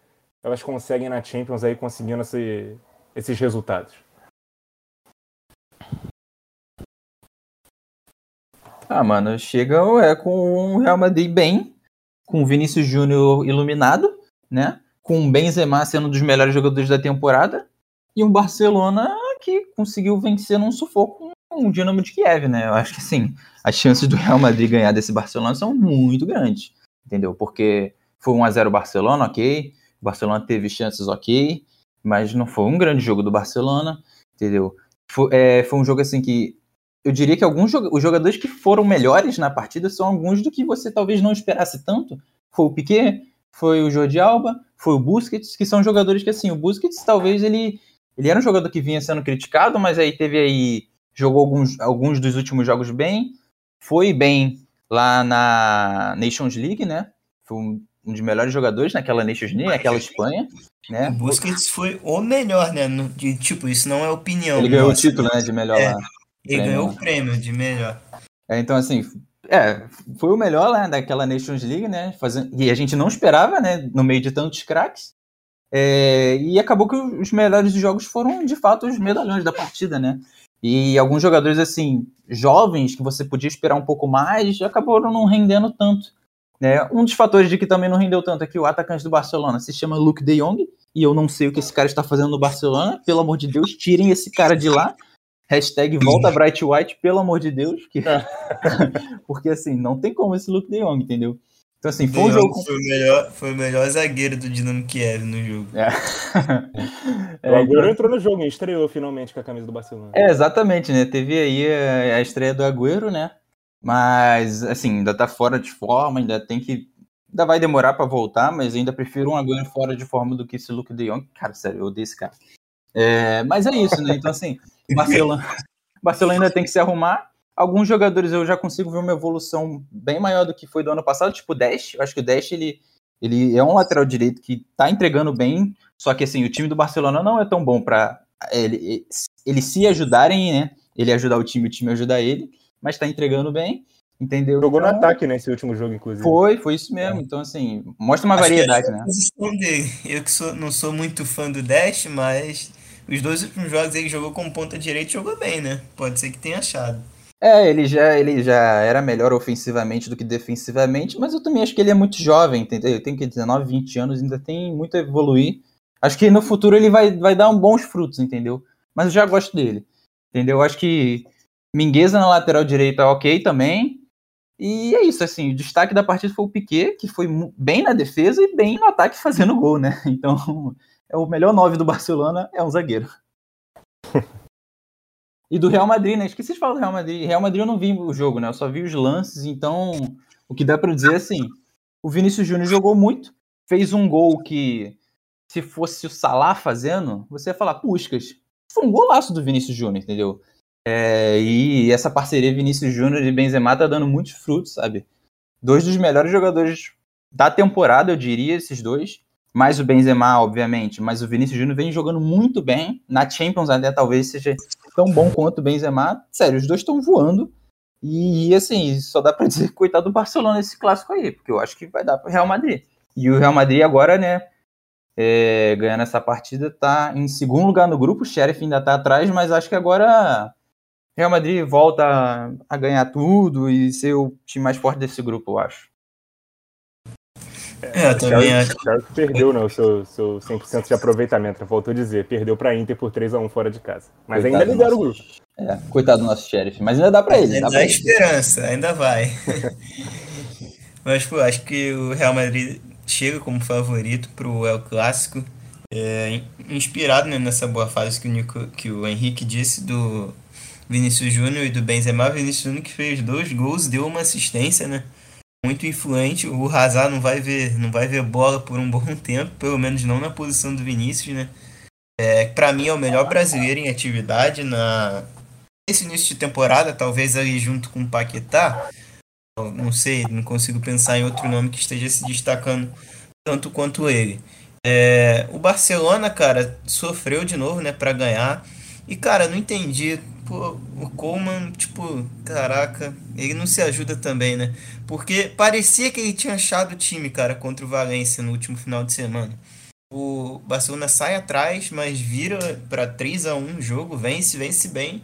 elas conseguem na Champions aí conseguindo esse, esses resultados? Ah, mano, chega é, com o Real Madrid bem, com o Vinícius Júnior iluminado, né? Com o Benzema sendo um dos melhores jogadores da temporada e um Barcelona que conseguiu vencer num sufoco o Dinamo de Kiev, né? Eu acho que assim, as chances do Real Madrid ganhar desse Barcelona são muito grandes, entendeu? Porque foi 1 a 0 Barcelona, ok. O Barcelona teve chances, ok, mas não foi um grande jogo do Barcelona, entendeu? Foi, é, foi um jogo assim que eu diria que alguns os jogadores que foram melhores na partida são alguns do que você talvez não esperasse tanto. Foi o Piquet, foi o Jordi Alba, foi o Busquets, que são jogadores que assim, o Busquets talvez ele ele era um jogador que vinha sendo criticado, mas aí teve aí jogou alguns alguns dos últimos jogos bem, foi bem lá na Nations League, né? Foi um, um dos melhores jogadores naquela Nations League, aquela Espanha, né? O Busquets foi o melhor, né? De, tipo, isso não é opinião. Ele ganhou o título, né, de melhor é. lá. E ganhou o prêmio de melhor. É, então, assim, é, foi o melhor né, daquela Nations League, né? Fazendo, e a gente não esperava, né? No meio de tantos craques. É, e acabou que os melhores jogos foram, de fato, os medalhões da partida, né? E alguns jogadores, assim, jovens, que você podia esperar um pouco mais, acabaram não rendendo tanto. Né? Um dos fatores de que também não rendeu tanto é que o atacante do Barcelona se chama Luke de Jong, e eu não sei o que esse cara está fazendo no Barcelona. Pelo amor de Deus, tirem esse cara de lá. Hashtag volta Bright White, pelo amor de Deus. Que... Porque assim, não tem como esse Luke de Jong, entendeu? Então assim, foi um jogo. Foi o, melhor, foi o melhor zagueiro do Dinamo Kiev no jogo. É. é, o Agüero então... entrou no jogo e estreou finalmente com a camisa do Barcelona. É, exatamente, né? Teve aí a, a estreia do Agüero, né? Mas, assim, ainda tá fora de forma, ainda tem que. Ainda vai demorar para voltar, mas ainda prefiro um Agüero fora de forma do que esse Luke de Jong. Cara, sério, eu odeio esse cara. É, mas é isso, né? Então, assim, Barcelona, Barcelona ainda tem que se arrumar. Alguns jogadores eu já consigo ver uma evolução bem maior do que foi do ano passado, tipo o Dash. Eu acho que o Dash ele, ele é um lateral direito que tá entregando bem, só que assim, o time do Barcelona não é tão bom para ele, ele se ajudarem, né? Ele ajudar o time, o time ajudar ele, mas tá entregando bem. Entendeu? Jogou então, no ataque nesse último jogo, inclusive. Foi, foi isso mesmo. Então, assim, mostra uma Acho variedade, que né? Eu que sou, não sou muito fã do Dash, mas os dois últimos jogos ele jogou como ponta direita e jogou bem, né? Pode ser que tenha achado. É, ele já, ele já era melhor ofensivamente do que defensivamente, mas eu também acho que ele é muito jovem, entendeu? Tem que 19, 20 anos, ainda tem muito a evoluir. Acho que no futuro ele vai, vai dar bons frutos, entendeu? Mas eu já gosto dele, entendeu? Acho que Mingueza na lateral direita ok também. E é isso, assim, o destaque da partida foi o Piquet, que foi bem na defesa e bem no ataque fazendo gol, né? Então, é o melhor nove do Barcelona é um zagueiro. E do Real Madrid, né? Esqueci de falar do Real Madrid. Real Madrid eu não vi o jogo, né? Eu só vi os lances, então o que dá para dizer é assim, o Vinícius Júnior jogou muito, fez um gol que se fosse o Salah fazendo, você ia falar, Puscas. Foi um golaço do Vinícius Júnior, entendeu? É, e essa parceria Vinícius Júnior e Benzema tá dando muitos frutos, sabe? Dois dos melhores jogadores da temporada, eu diria, esses dois. Mais o Benzema, obviamente, mas o Vinícius Júnior vem jogando muito bem. Na Champions até talvez seja tão bom quanto o Benzema. Sério, os dois estão voando. E assim, só dá para dizer coitado do Barcelona nesse clássico aí, porque eu acho que vai dar para o Real Madrid. E o Real Madrid agora, né, é, ganhando essa partida, tá em segundo lugar no grupo. O Sheriff ainda tá atrás, mas acho que agora Real Madrid volta a ganhar tudo e ser o time mais forte desse grupo, eu acho. É, eu também acho. O perdeu né, o seu, seu 100% de aproveitamento, né? voltou a dizer. Perdeu para Inter por 3x1 fora de casa. Mas coitado ainda lidera o grupo. É, coitado do nosso sheriff. Mas ainda dá para ele. Ainda dá, dá esperança, ainda vai. mas, pô, acho que o Real Madrid chega como favorito pro El Clássico. É, inspirado né, nessa boa fase que o, Nico, que o Henrique disse do Vinícius Júnior e do Benzema. Vinícius Júnior que fez dois gols, deu uma assistência, né? Muito influente. O Hazard não vai ver, não vai ver bola por um bom tempo, pelo menos não na posição do Vinícius, né? É, para mim é o melhor brasileiro em atividade na esse início de temporada, talvez ali junto com o Paquetá. Não sei, não consigo pensar em outro nome que esteja se destacando tanto quanto ele. É, o Barcelona, cara, sofreu de novo, né, para ganhar. E cara, não entendi Pô, o Coleman, tipo, caraca, ele não se ajuda também, né? Porque parecia que ele tinha achado o time, cara, contra o Valência no último final de semana. O Barcelona sai atrás, mas vira para 3 a 1 o jogo, vence, vence bem.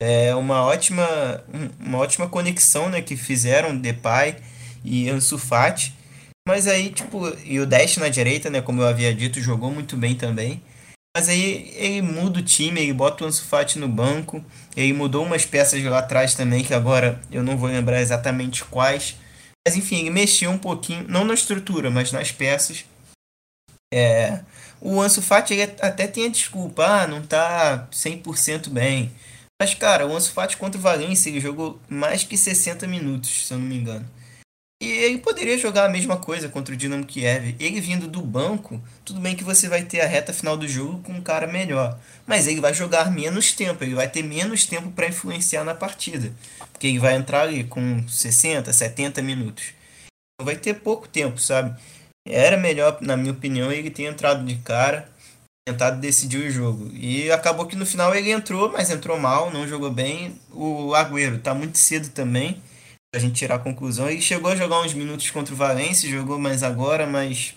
É uma ótima, uma ótima conexão, né, que fizeram Depay e Ansu Fati. Mas aí, tipo, e o Dash na direita, né, como eu havia dito, jogou muito bem também. Mas aí ele muda o time, ele bota o Ansu Fati no banco, ele mudou umas peças lá atrás também, que agora eu não vou lembrar exatamente quais. Mas enfim, ele mexeu um pouquinho, não na estrutura, mas nas peças. É, o Ansu Fati ele até tem a desculpa, ah, não tá 100% bem. Mas cara, o Ansu Fati contra o Valência, ele jogou mais que 60 minutos, se eu não me engano. E ele poderia jogar a mesma coisa contra o Dinamo Kiev. Ele vindo do banco, tudo bem que você vai ter a reta final do jogo com um cara melhor. Mas ele vai jogar menos tempo, ele vai ter menos tempo para influenciar na partida. Porque ele vai entrar ali com 60, 70 minutos. Vai ter pouco tempo, sabe? Era melhor, na minha opinião, ele ter entrado de cara, tentado decidir o jogo. E acabou que no final ele entrou, mas entrou mal, não jogou bem. O Agüero tá muito cedo também a gente tirar a conclusão. E chegou a jogar uns minutos contra o Valência, jogou mais agora, mas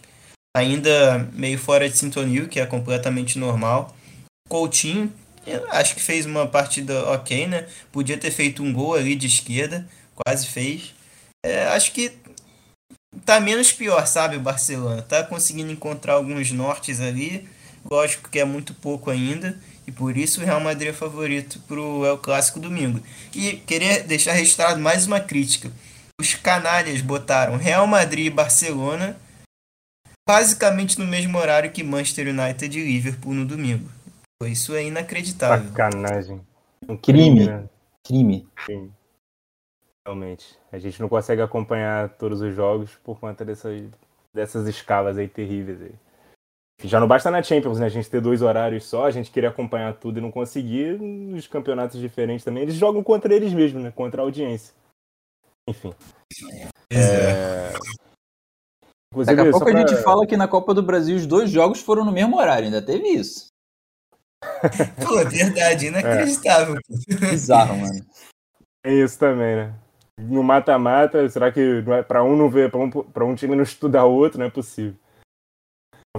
ainda meio fora de sintonia, que é completamente normal. Coutinho, acho que fez uma partida ok, né? Podia ter feito um gol ali de esquerda, quase fez. É, acho que tá menos pior, sabe, o Barcelona. Tá conseguindo encontrar alguns nortes ali. Lógico que é muito pouco ainda. E por isso o Real Madrid é favorito para o El Clássico domingo. E queria deixar registrado mais uma crítica. Os canalhas botaram Real Madrid e Barcelona basicamente no mesmo horário que Manchester United e Liverpool no domingo. Isso é inacreditável. Sacanagem. Um crime. Crime. Né? crime. crime. Realmente. A gente não consegue acompanhar todos os jogos por conta dessas, dessas escalas aí terríveis aí. Já não basta na Champions, né? A gente ter dois horários só, a gente queria acompanhar tudo e não conseguir. Nos campeonatos diferentes também, eles jogam contra eles mesmos, né? Contra a audiência. Enfim. É... Inclusive, Daqui a pouco pra... a gente fala que na Copa do Brasil os dois jogos foram no mesmo horário, ainda teve isso. Pô, é verdade, inacreditável. É. Bizarro, mano. É isso também, né? no mata-mata, será que é para um não ver, para um, pra um time não estudar o outro? Não é possível.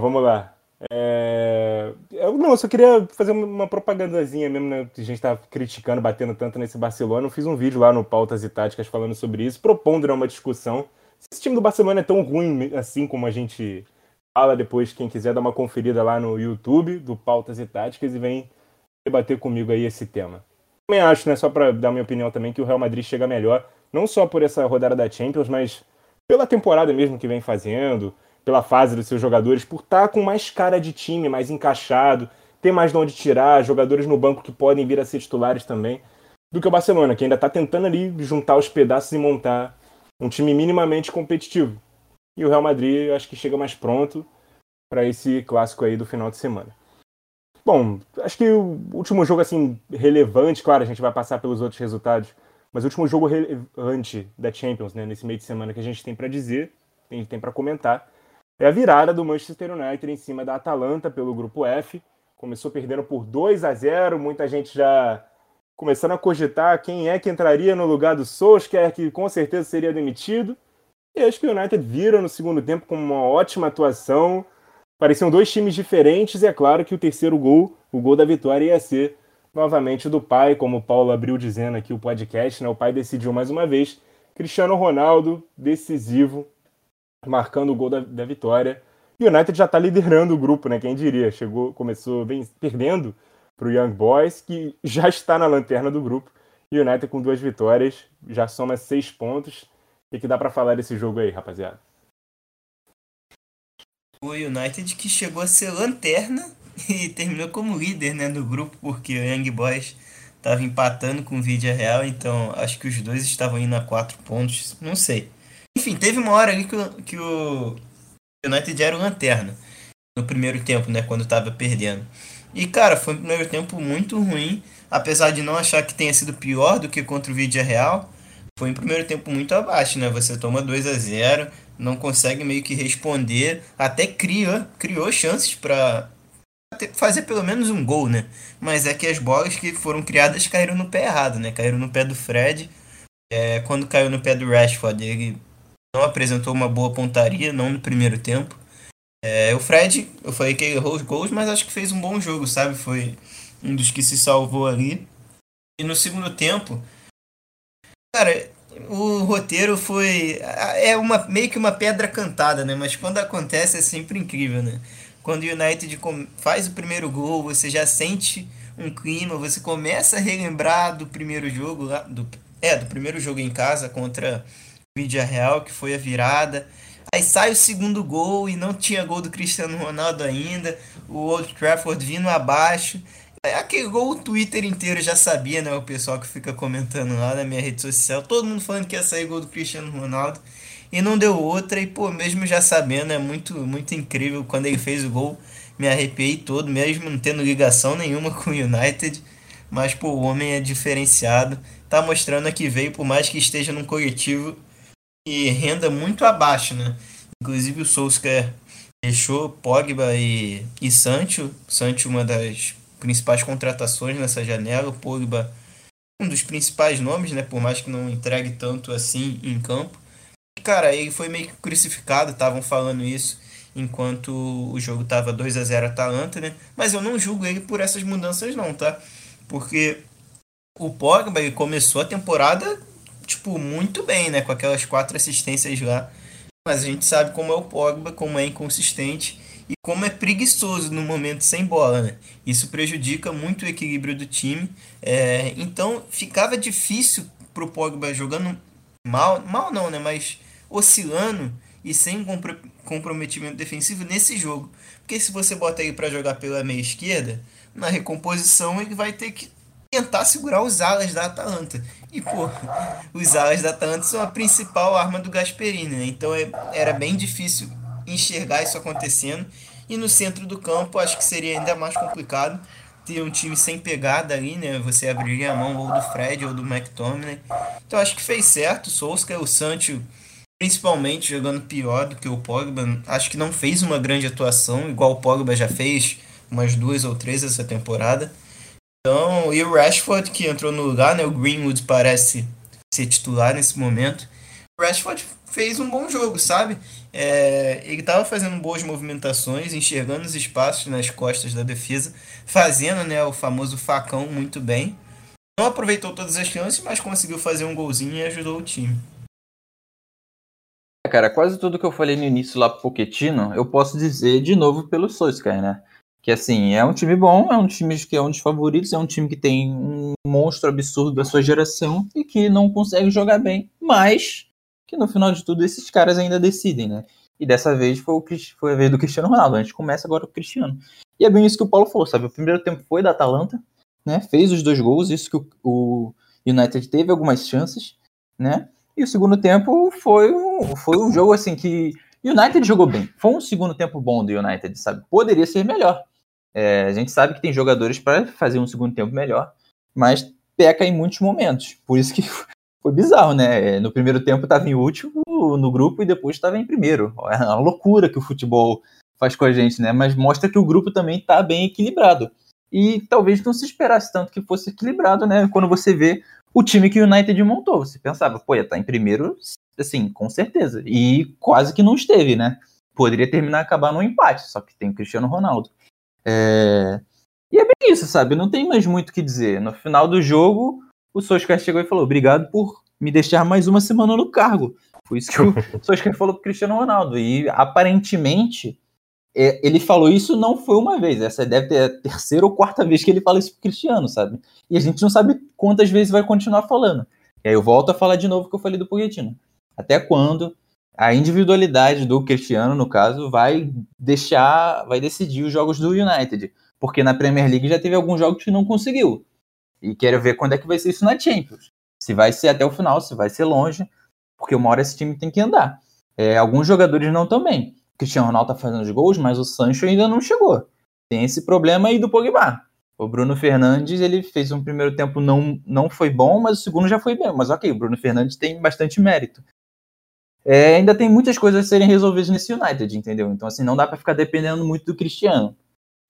Vamos lá. É... Eu, não, eu só queria fazer uma propagandazinha mesmo, né? A gente tá criticando, batendo tanto nesse Barcelona. Eu fiz um vídeo lá no Pautas e Táticas falando sobre isso, propondo né, uma discussão. Se esse time do Barcelona é tão ruim assim como a gente fala depois, quem quiser dar uma conferida lá no YouTube do Pautas e Táticas e vem debater comigo aí esse tema. Também acho, né, só para dar minha opinião também, que o Real Madrid chega melhor, não só por essa rodada da Champions, mas pela temporada mesmo que vem fazendo, pela fase dos seus jogadores, por estar tá com mais cara de time, mais encaixado, ter mais de onde tirar, jogadores no banco que podem vir a ser titulares também, do que o Barcelona, que ainda está tentando ali juntar os pedaços e montar um time minimamente competitivo. E o Real Madrid acho que chega mais pronto para esse clássico aí do final de semana. Bom, acho que o último jogo assim relevante, claro, a gente vai passar pelos outros resultados, mas o último jogo relevante da Champions, né, nesse meio de semana que a gente tem para dizer, tem, tem para comentar, é a virada do Manchester United em cima da Atalanta pelo grupo F. Começou perdendo por 2 a 0, muita gente já começando a cogitar quem é que entraria no lugar do Solskjaer, que com certeza seria demitido. E acho que o United vira no segundo tempo com uma ótima atuação. Pareciam dois times diferentes, e é claro que o terceiro gol, o gol da vitória, ia ser novamente do pai, como o Paulo abriu dizendo aqui o podcast, né? O pai decidiu mais uma vez. Cristiano Ronaldo, decisivo, marcando o gol da, da vitória. E o United já está liderando o grupo, né? Quem diria? Chegou, começou bem, perdendo para o Young Boys, que já está na lanterna do grupo. E o United com duas vitórias, já soma seis pontos. O que dá para falar desse jogo aí, rapaziada? O United que chegou a ser lanterna e terminou como líder né, do grupo, porque o Young Boys estava empatando com o Vídeo Real, então acho que os dois estavam indo a quatro pontos, não sei. Enfim, teve uma hora ali que o, que o United era o lanterna no primeiro tempo, né? Quando tava perdendo. E, cara, foi um primeiro tempo muito ruim. Apesar de não achar que tenha sido pior do que contra o Vídeo Real, foi um primeiro tempo muito abaixo, né? Você toma 2 a 0 não consegue meio que responder, até cria, criou chances para fazer pelo menos um gol, né? Mas é que as bolas que foram criadas caíram no pé errado, né? Caíram no pé do Fred. É, quando caiu no pé do Rashford, ele não apresentou uma boa pontaria, não no primeiro tempo. É, o Fred, eu falei que errou os gols, mas acho que fez um bom jogo, sabe? Foi um dos que se salvou ali. E no segundo tempo, cara, o roteiro foi é uma meio que uma pedra cantada, né? Mas quando acontece é sempre incrível, né? Quando o United faz o primeiro gol, você já sente um clima, você começa a relembrar do primeiro jogo lá, do é, do primeiro jogo em casa contra Vídea Real, que foi a virada. Aí sai o segundo gol e não tinha gol do Cristiano Ronaldo ainda. O Old Trafford vindo abaixo. É, aquele gol o Twitter inteiro já sabia, né? O pessoal que fica comentando lá na minha rede social. Todo mundo falando que ia sair gol do Cristiano Ronaldo. E não deu outra. E, pô, mesmo já sabendo, é muito, muito incrível. Quando ele fez o gol, me arrepiei todo, mesmo não tendo ligação nenhuma com o United. Mas, pô, o homem é diferenciado. Tá mostrando que veio, por mais que esteja num coletivo e renda muito abaixo, né? Inclusive o Solskjaer deixou Pogba e, e Sancho. Sancho uma das principais contratações nessa janela. Pogba um dos principais nomes, né? Por mais que não entregue tanto assim em campo. E, cara, ele foi meio que crucificado, estavam falando isso enquanto o jogo tava 2 a 0 Atalanta, né? Mas eu não julgo ele por essas mudanças não, tá? Porque o Pogba ele começou a temporada tipo, muito bem, né? Com aquelas quatro assistências lá. Mas a gente sabe como é o Pogba, como é inconsistente e como é preguiçoso no momento sem bola, né? Isso prejudica muito o equilíbrio do time. É, então ficava difícil pro Pogba jogando mal, mal não, né? Mas oscilando e sem comprometimento defensivo nesse jogo. Porque se você bota ele para jogar pela meia esquerda, na recomposição ele vai ter que tentar segurar os alas da Atalanta. E, pô, os alas da Atalanta são a principal arma do Gasperini, né? Então é, era bem difícil enxergar isso acontecendo. E no centro do campo, acho que seria ainda mais complicado ter um time sem pegada ali, né? Você abriria a mão ou do Fred ou do McTominay. Então acho que fez certo. O Solskjaer, o Sancho, principalmente jogando pior do que o Pogba, acho que não fez uma grande atuação, igual o Pogba já fez umas duas ou três essa temporada. Então, e o Rashford que entrou no lugar, né? O Greenwood parece ser titular nesse momento. O Rashford fez um bom jogo, sabe? É, ele estava fazendo boas movimentações, enxergando os espaços nas costas da defesa, fazendo né, o famoso facão muito bem. Não aproveitou todas as chances, mas conseguiu fazer um golzinho e ajudou o time. Cara, quase tudo que eu falei no início lá pro Pochettino, eu posso dizer de novo pelo Solskjaer, né? Que assim, é um time bom, é um time que é um dos favoritos, é um time que tem um monstro absurdo da sua geração e que não consegue jogar bem, mas que no final de tudo esses caras ainda decidem, né? E dessa vez foi, o, foi a vez do Cristiano Ronaldo. A gente começa agora com o Cristiano. E é bem isso que o Paulo falou, sabe? O primeiro tempo foi da Atalanta, né? Fez os dois gols, isso que o, o United teve algumas chances, né? E o segundo tempo foi um, foi um jogo assim que United jogou bem. Foi um segundo tempo bom do United, sabe? Poderia ser melhor. É, a gente sabe que tem jogadores para fazer um segundo tempo melhor, mas peca em muitos momentos. Por isso que foi bizarro, né? No primeiro tempo estava em último no grupo e depois estava em primeiro. É uma loucura que o futebol faz com a gente, né? Mas mostra que o grupo também está bem equilibrado. E talvez não se esperasse tanto que fosse equilibrado, né? Quando você vê o time que o United montou. Você pensava, pô, ia estar tá em primeiro, assim, com certeza. E quase que não esteve, né? Poderia terminar acabar no empate, só que tem o Cristiano Ronaldo. É... E é bem isso, sabe? Não tem mais muito o que dizer. No final do jogo, o Solskjaer chegou e falou: obrigado por me deixar mais uma semana no cargo. Foi isso que o Solskjaer falou pro Cristiano Ronaldo. E aparentemente, é, ele falou isso não foi uma vez. Essa deve ter a terceira ou quarta vez que ele fala isso pro Cristiano, sabe? E a gente não sabe quantas vezes vai continuar falando. E aí eu volto a falar de novo o que eu falei do Pochettino. Até quando a individualidade do Cristiano, no caso, vai deixar, vai decidir os jogos do United. Porque na Premier League já teve alguns jogos que não conseguiu. E quero ver quando é que vai ser isso na Champions. Se vai ser até o final, se vai ser longe, porque uma hora esse time tem que andar. É, alguns jogadores não também. O Cristiano Ronaldo tá fazendo os gols, mas o Sancho ainda não chegou. Tem esse problema aí do Pogba. O Bruno Fernandes, ele fez um primeiro tempo não, não foi bom, mas o segundo já foi bem. Mas ok, o Bruno Fernandes tem bastante mérito é, ainda tem muitas coisas a serem resolvidas nesse United, entendeu? Então, assim, não dá para ficar dependendo muito do Cristiano.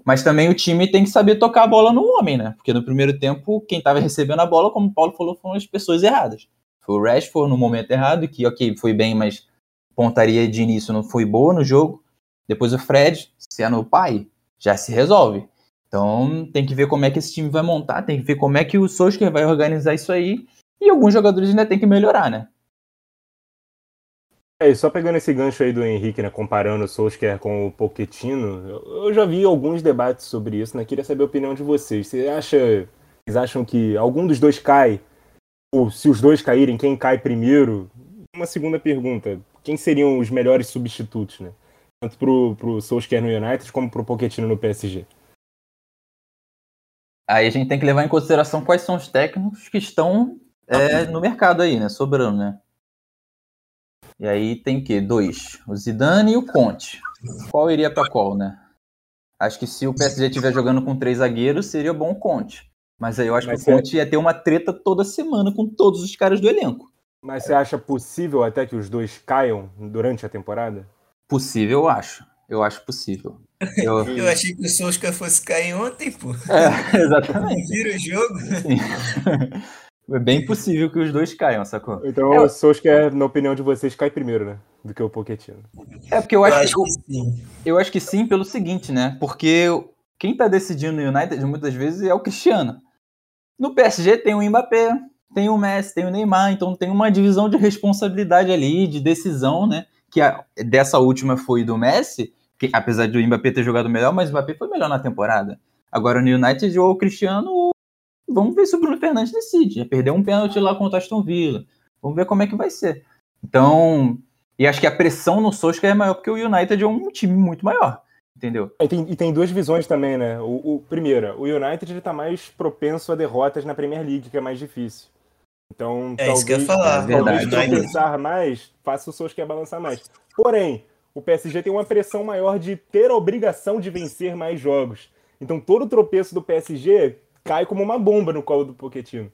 Mas também o time tem que saber tocar a bola no homem, né? Porque no primeiro tempo, quem estava recebendo a bola, como o Paulo falou, foram as pessoas erradas. Foi o Rashford no momento errado, que, ok, foi bem, mas pontaria de início não foi boa no jogo. Depois o Fred, se é no pai, já se resolve. Então tem que ver como é que esse time vai montar, tem que ver como é que o Solskjaer vai organizar isso aí. E alguns jogadores ainda tem que melhorar, né? É, só pegando esse gancho aí do Henrique, né, comparando o Solskjaer com o Pochettino, eu já vi alguns debates sobre isso, né? Queria saber a opinião de vocês. Você acha, vocês acham que algum dos dois cai? Ou se os dois caírem, quem cai primeiro? Uma segunda pergunta: quem seriam os melhores substitutos, né? Tanto pro, pro Solskjaer no United como pro Pochettino no PSG? Aí a gente tem que levar em consideração quais são os técnicos que estão é, no mercado aí, né? Sobrando, né? E aí tem o quê? Dois. O Zidane e o Conte. Qual iria para qual, né? Acho que se o PSG estiver jogando com três zagueiros, seria bom o Conte. Mas aí eu acho Mas que o Conte ia ter uma treta toda semana com todos os caras do elenco. Mas você acha possível até que os dois caiam durante a temporada? Possível, eu acho. Eu acho possível. Eu, eu achei que o Solskjaer fosse cair ontem, pô. É, exatamente. Vira o jogo. Sim. É bem possível que os dois caiam, sacou? Então é, o Solskjaer, na opinião de vocês, cai primeiro, né? Do que o Pochettino. É, porque eu acho, eu acho que, que, sim. Eu acho que sim pelo seguinte, né? Porque quem tá decidindo no United muitas vezes é o Cristiano. No PSG tem o Mbappé, tem o Messi, tem o Neymar, então tem uma divisão de responsabilidade ali, de decisão, né? Que a, dessa última foi do Messi, que apesar de o Mbappé ter jogado melhor, mas o Mbappé foi melhor na temporada. Agora no United ou o Cristiano Vamos ver se o Bruno Fernandes decide. Já perdeu um pênalti lá contra o Aston Villa. Vamos ver como é que vai ser. Então, e acho que a pressão no Solskjaer é maior porque o United é um time muito maior. Entendeu? E tem, e tem duas visões também, né? O, o primeira, o United está mais propenso a derrotas na Premier League, que é mais difícil. Então, é talvez, isso que eu ia falar. Talvez pensar mais, faça o Solskjaer balançar mais. Porém, o PSG tem uma pressão maior de ter a obrigação de vencer mais jogos. Então, todo tropeço do PSG cai como uma bomba no colo do Pochettino.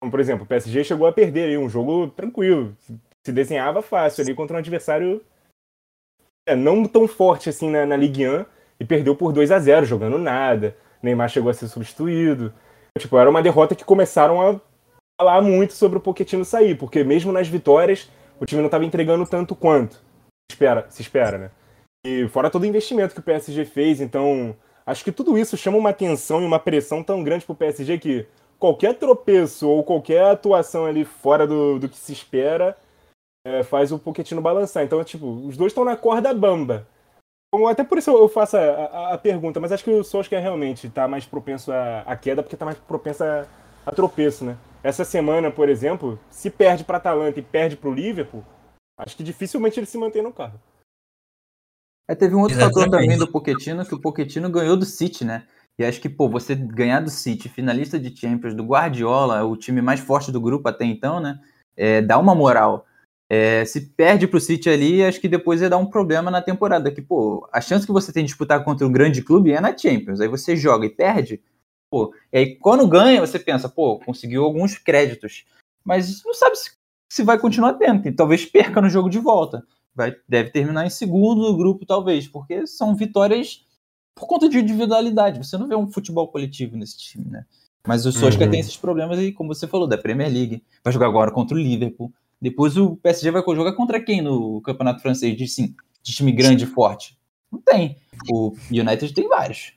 Como, por exemplo, o PSG chegou a perder aí um jogo tranquilo. Se desenhava fácil ali contra um adversário é, não tão forte assim na, na Ligue 1 e perdeu por 2 a 0 jogando nada. Neymar chegou a ser substituído. Tipo, era uma derrota que começaram a falar muito sobre o Pochettino sair, porque mesmo nas vitórias o time não estava entregando tanto quanto se espera, se espera, né? E fora todo o investimento que o PSG fez, então acho que tudo isso chama uma atenção e uma pressão tão grande pro PSG que qualquer tropeço ou qualquer atuação ali fora do, do que se espera é, faz o Pochettino balançar. Então, tipo, os dois estão na corda bamba. Até por isso eu faço a, a, a pergunta, mas acho que o Solskjaer realmente está mais propenso à, à queda porque está mais propenso a, a, tropeço, né? Essa semana, por exemplo, se perde para Atalanta e perde para o Liverpool, acho que dificilmente ele se mantém no carro. É, teve um outro Exatamente. fator também do Pochettino, que o Pochettino ganhou do City, né? E acho que, pô, você ganhar do City, finalista de Champions, do Guardiola, o time mais forte do grupo até então, né? É, dá uma moral. É, se perde pro City ali, acho que depois ia dar um problema na temporada. Que, pô, a chance que você tem de disputar contra um grande clube é na Champions. Aí você joga e perde, pô. E aí quando ganha, você pensa, pô, conseguiu alguns créditos. Mas não sabe se, se vai continuar tendo. E talvez perca no jogo de volta. Vai, deve terminar em segundo no grupo, talvez, porque são vitórias por conta de individualidade. Você não vê um futebol coletivo nesse time, né? Mas o Solskjaer uhum. tem esses problemas aí, como você falou, da Premier League. Vai jogar agora contra o Liverpool depois o PSG vai jogar contra quem no campeonato francês de, sim, de time grande e forte? Não tem. O United tem vários.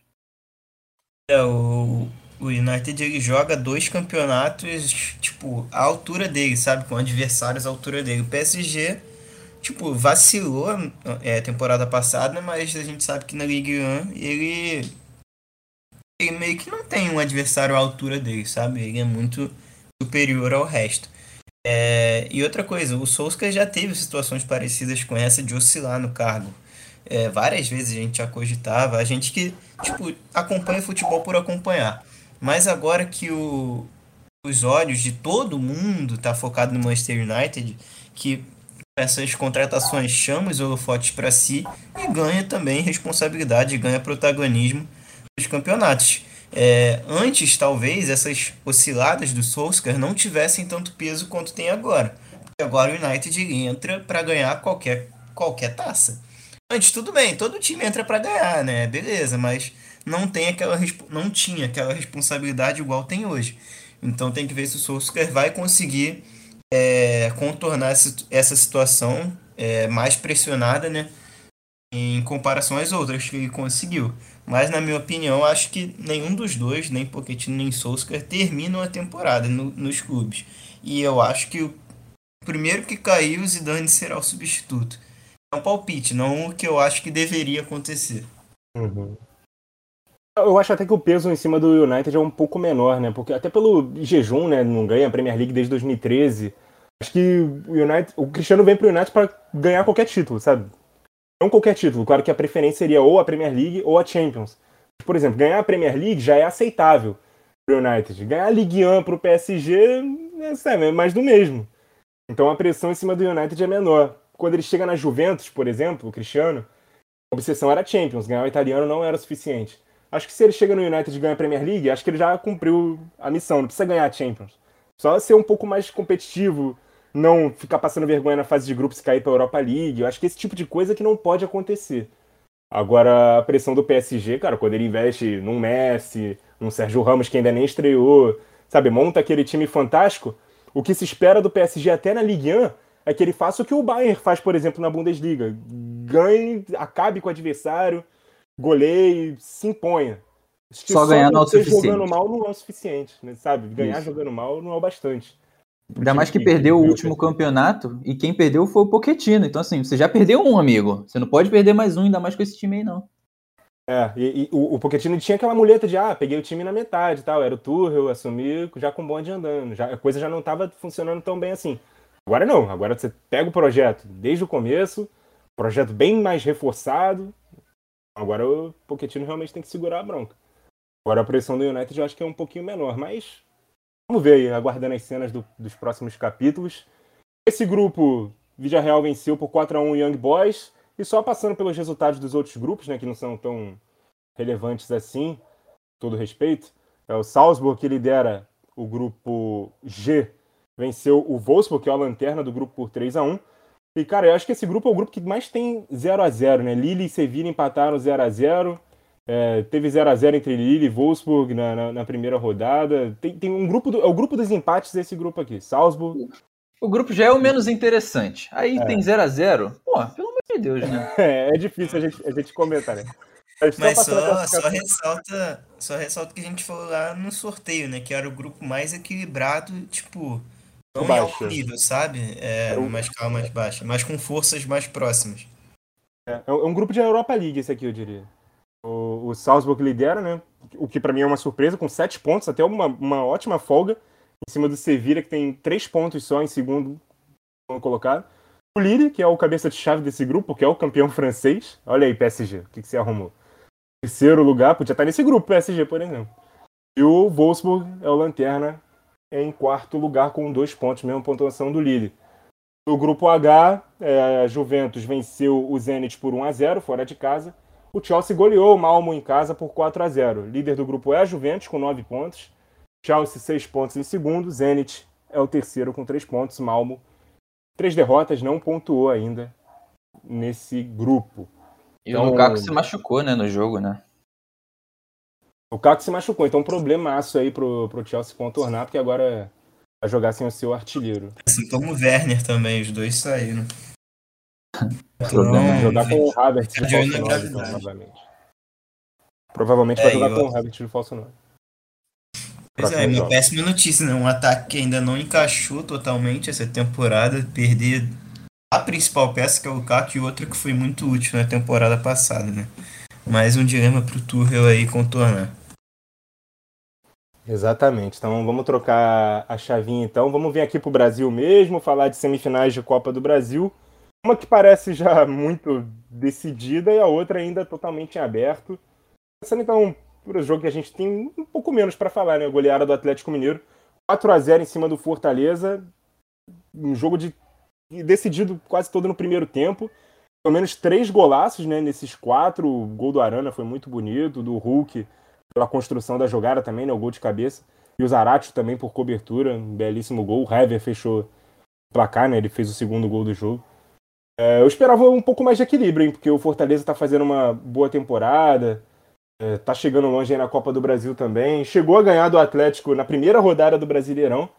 É, o, o United ele joga dois campeonatos, tipo, à altura dele, sabe? Com adversários à altura dele. O PSG, tipo, vacilou é, temporada passada, mas a gente sabe que na Ligue 1 ele, ele meio que não tem um adversário à altura dele, sabe? Ele é muito superior ao resto. É, e outra coisa, o Solskjaer já teve situações parecidas com essa de oscilar no cargo. É, várias vezes a gente já cogitava, a gente que tipo, acompanha futebol por acompanhar. Mas agora que o, os olhos de todo mundo tá focado no Manchester United, que essas contratações chama os holofotes para si e ganha também responsabilidade, ganha protagonismo nos campeonatos. É, antes, talvez, essas osciladas do Solskjaer não tivessem tanto peso quanto tem agora. Porque agora o United entra para ganhar qualquer, qualquer taça. Antes, tudo bem, todo time entra para ganhar, né? Beleza, mas não, tem aquela, não tinha aquela responsabilidade igual tem hoje. Então tem que ver se o Solskjaer vai conseguir é, contornar essa situação é, mais pressionada, né? Em comparação às outras que ele conseguiu. Mas, na minha opinião, acho que nenhum dos dois, nem Pochettino nem Solskjaer, terminam a temporada no, nos clubes. E eu acho que o primeiro que caiu, o Zidane será o substituto. É um palpite, não o que eu acho que deveria acontecer. Uhum. Eu acho até que o peso em cima do United é um pouco menor, né? Porque até pelo jejum, né? Não ganha a Premier League desde 2013. Acho que o United, o Cristiano vem pro United para ganhar qualquer título, sabe? Não qualquer título, claro que a preferência seria ou a Premier League ou a Champions. Por exemplo, ganhar a Premier League já é aceitável para o United. Ganhar a Ligue 1 para o PSG é, sabe, é mais do mesmo. Então a pressão em cima do United é menor. Quando ele chega na Juventus, por exemplo, o Cristiano, a obsessão era Champions, ganhar o italiano não era o suficiente. Acho que se ele chega no United e ganha a Premier League, acho que ele já cumpriu a missão, não precisa ganhar a Champions. Só ser um pouco mais competitivo, não ficar passando vergonha na fase de grupos e cair para a Europa League. Eu acho que esse tipo de coisa que não pode acontecer. Agora, a pressão do PSG, cara, quando ele investe num Messi, num Sérgio Ramos que ainda nem estreou, sabe, monta aquele time fantástico, o que se espera do PSG até na Ligue 1 é que ele faça o que o Bayern faz, por exemplo, na Bundesliga. Ganhe, acabe com o adversário, goleie, se imponha. Só, só ganhar não é o suficiente. jogando mal não é o suficiente, né, sabe? Ganhar Isso. jogando mal não é o bastante. Ainda mais que perdeu o último campeonato e quem perdeu foi o Pochettino. Então, assim, você já perdeu um, amigo. Você não pode perder mais um, ainda mais com esse time aí, não. É, e, e o, o Pochettino tinha aquela muleta de, ah, peguei o time na metade e tal. Era o Tuchel, assumi já com o bonde andando. Já, a coisa já não estava funcionando tão bem assim. Agora não, agora você pega o projeto desde o começo, projeto bem mais reforçado. Agora o Pochettino realmente tem que segurar a bronca. Agora a pressão do United eu acho que é um pouquinho menor, mas Vamos ver aí, aguardando as cenas do, dos próximos capítulos. Esse grupo, Vídea Real venceu por 4 a 1 Young Boys. E só passando pelos resultados dos outros grupos, né, que não são tão relevantes assim, todo respeito. É o Salzburg, que lidera o grupo G, venceu o Wolfsburg, que é a lanterna do grupo, por 3 a 1 E, cara, eu acho que esse grupo é o grupo que mais tem 0 a 0 né? Lille e Sevilla empataram 0 a 0 É, teve 0 a 0 entre Lille e Wolfsburg na, na, na, primeira rodada. Tem, tem um grupo, do, é o grupo dos empates desse grupo aqui. Salzburg. O grupo já é o menos interessante. Aí é. tem 0 a 0 Pô, pelo amor de Deus, né? É, é difícil a gente, a gente comentar, né? Mas só, só, ressalta, só ressalta que a gente falou lá no sorteio, né? Que era o grupo mais equilibrado, tipo, não em alto nível, sabe? É, mais calma, mais baixa, mas com forças mais próximas. É, é um grupo de Europa League esse aqui, eu diria. O, o Salzburg lidera, né? O que para mim é uma surpresa, com sete pontos, até uma, uma ótima folga em cima do Sevilla, que tem três pontos só em segundo colocado. O Lille, que é o cabeça de chave desse grupo, que é o campeão francês. Olha aí, PSG, o que, que você arrumou? Terceiro lugar, podia estar nesse grupo, PSG, por exemplo. E o Wolfsburg é o lanterna em quarto lugar com dois pontos, mesma pontuação do Lille. No grupo H, é, a Juventus venceu o Zenit por 1 a 0 fora de casa. O Chelsea goleou o Malmo em casa por 4 a 0 Líder do grupo é a Juventus, com 9 pontos. Chelsea, 6 pontos em segundo. Zenit é o terceiro com 3 pontos. Malmo, 3 derrotas, não pontuou ainda nesse grupo. E então, o Lukaku se machucou, né, no jogo, né? O Lukaku se machucou, então um problemaço aí pro, pro Chelsea contornar, porque agora a jogar sem o seu artilheiro. Assim como o Werner também, os dois saíram. Problema. jogar com o Havertz de falso 9, então, novamente. Provavelmente é, vai jogar eu... com o Havertz de falso 9. Pois é, uma péssima notícia, né? Um ataque que ainda não encaixou totalmente essa temporada, perder a principal peça, que é o Lukaku, e outra que foi muito útil na temporada passada, né? Mais um dilema pro Tuchel aí contornar. Exatamente. Então vamos trocar a chavinha então. Vamos vir aqui para o Brasil mesmo, falar de semifinais de Copa do Brasil. Uma que parece já muito decidida e a outra ainda totalmente em aberto. Pensando então por o jogo que a gente tem um pouco menos para falar, né? Goleada do Atlético Mineiro. 4 a 0 em cima do Fortaleza. Um jogo de decidido quase todo no primeiro tempo. Pelo menos três golaços né, nesses quatro. O gol do Arana foi muito bonito, do Hulk pela construção da jogada também, né? O gol de cabeça. E o Zarate também por cobertura, um belíssimo gol. O Hever fechou o placar, né? Ele fez o segundo gol do jogo. É, eu esperava um pouco mais de equilíbrio, hein? Porque o Fortaleza está fazendo uma boa temporada, é, tá chegando longe aí na Copa do Brasil também. Chegou a ganhar do Atlético na primeira rodada do Brasileirão.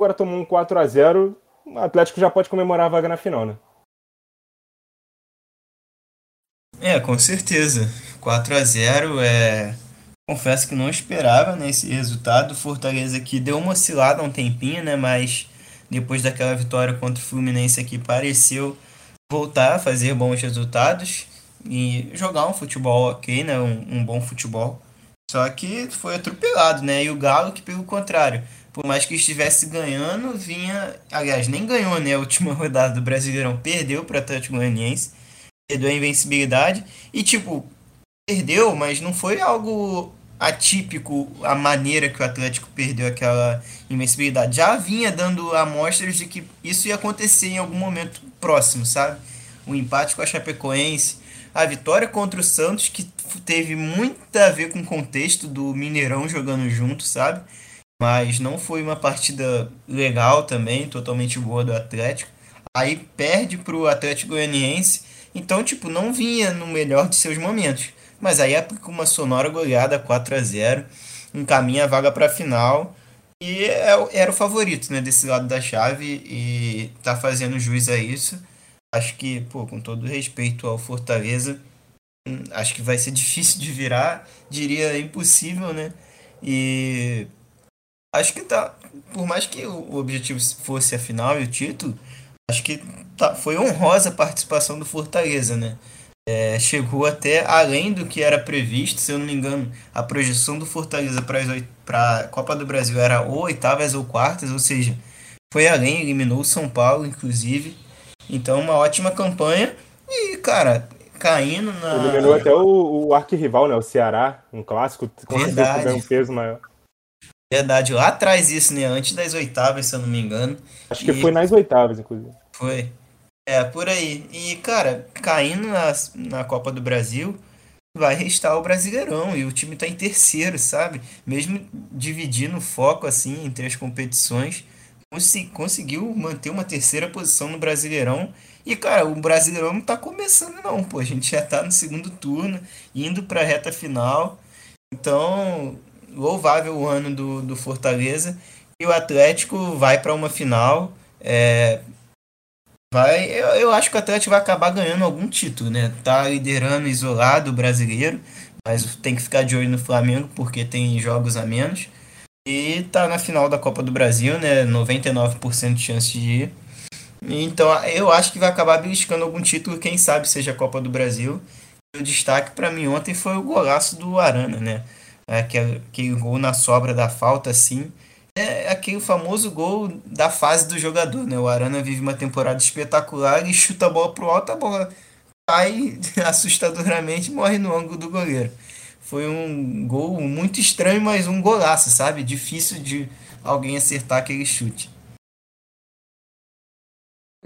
Agora tomou um 4 a 0 O Atlético já pode comemorar a vaga na final, né? É, com certeza. 4 a 0 é confesso que não esperava né, resultado. O Fortaleza aqui deu uma oscilada um tempinho, né? Mas depois daquela vitória contra o Fluminense aqui pareceu voltar a fazer bons resultados e jogar um futebol ok, né? Um, um bom futebol. Só que foi atropelado, né? E o Galo que pelo contrário, por mais que estivesse ganhando, vinha, aliás, nem ganhou, né, a última rodada do Brasileirão, perdeu para o Atlético Goianiense, perdeu a invencibilidade e tipo, perdeu, mas não foi algo atípico a maneira que o Atlético perdeu aquela invencibilidade. Já vinha dando amostras de que isso ia acontecer em algum momento próximo, sabe? O empate com a Chapecoense, a vitória contra o Santos, que teve muito a ver com o contexto do Mineirão jogando junto, sabe? Mas não foi uma partida legal também, totalmente boa do Atlético. Aí perde para o Atlético Goianiense. Então, tipo, não vinha no melhor de seus momentos mas aí aplica uma sonora goleada 4 a 0 encaminha a vaga para a final e é era o favorito né, desse lado da chave e tá fazendo juiz a isso. Acho que, pô, com todo respeito ao Fortaleza, hum, acho que vai ser difícil de virar, diria impossível, né? E acho que tá, por mais que o objetivo fosse a final e o título, acho que tá, foi honrosa a participação do Fortaleza, né? É, chegou até além do que era previsto, se eu não me engano, a projeção do Fortaleza para a Copa do Brasil era ou oitavas ou quartas, ou seja, foi além, eliminou o São Paulo, inclusive. Então, uma ótima campanha e, cara, caindo na. Eliminou até o, o arquirrival, né? O Ceará, um clássico, com certeza um peso maior. Verdade, lá atrás isso, né? Antes das oitavas, se eu não me engano. Acho que e... foi nas oitavas, inclusive. Foi. É, por aí. E, cara, caindo na, na Copa do Brasil, vai restar o Brasileirão e o time tá em terceiro, sabe? Mesmo dividindo o foco assim entre as competições, conseguiu manter uma terceira posição no Brasileirão E, cara, o Brasileirão não tá começando, não, pô. A gente já tá no segundo turno, indo pra reta final. Então, louvável o ano do, do Fortaleza. E o Atlético vai para uma final. É, vai, eu, eu acho que o Atlético vai acabar ganhando algum título, né? Tá liderando isolado o brasileiro, mas tem que ficar de olho no Flamengo porque tem jogos a menos. E tá na final da Copa do Brasil, né? 99% de chance de ir. Então eu acho que vai acabar beliscando algum título, quem sabe seja a Copa do Brasil. O destaque para mim ontem foi o golaço do Arana, né? É, aquele, aquele gol na sobra da falta, assim. É aquele famoso gol da fase do jogador, né? O Arana vive uma temporada espetacular e chuta a bola pro alto, a bola cai assustadoramente morre no ângulo do goleiro. Foi um gol muito estranho, mas um golaço, sabe? Difícil de alguém acertar aquele chute.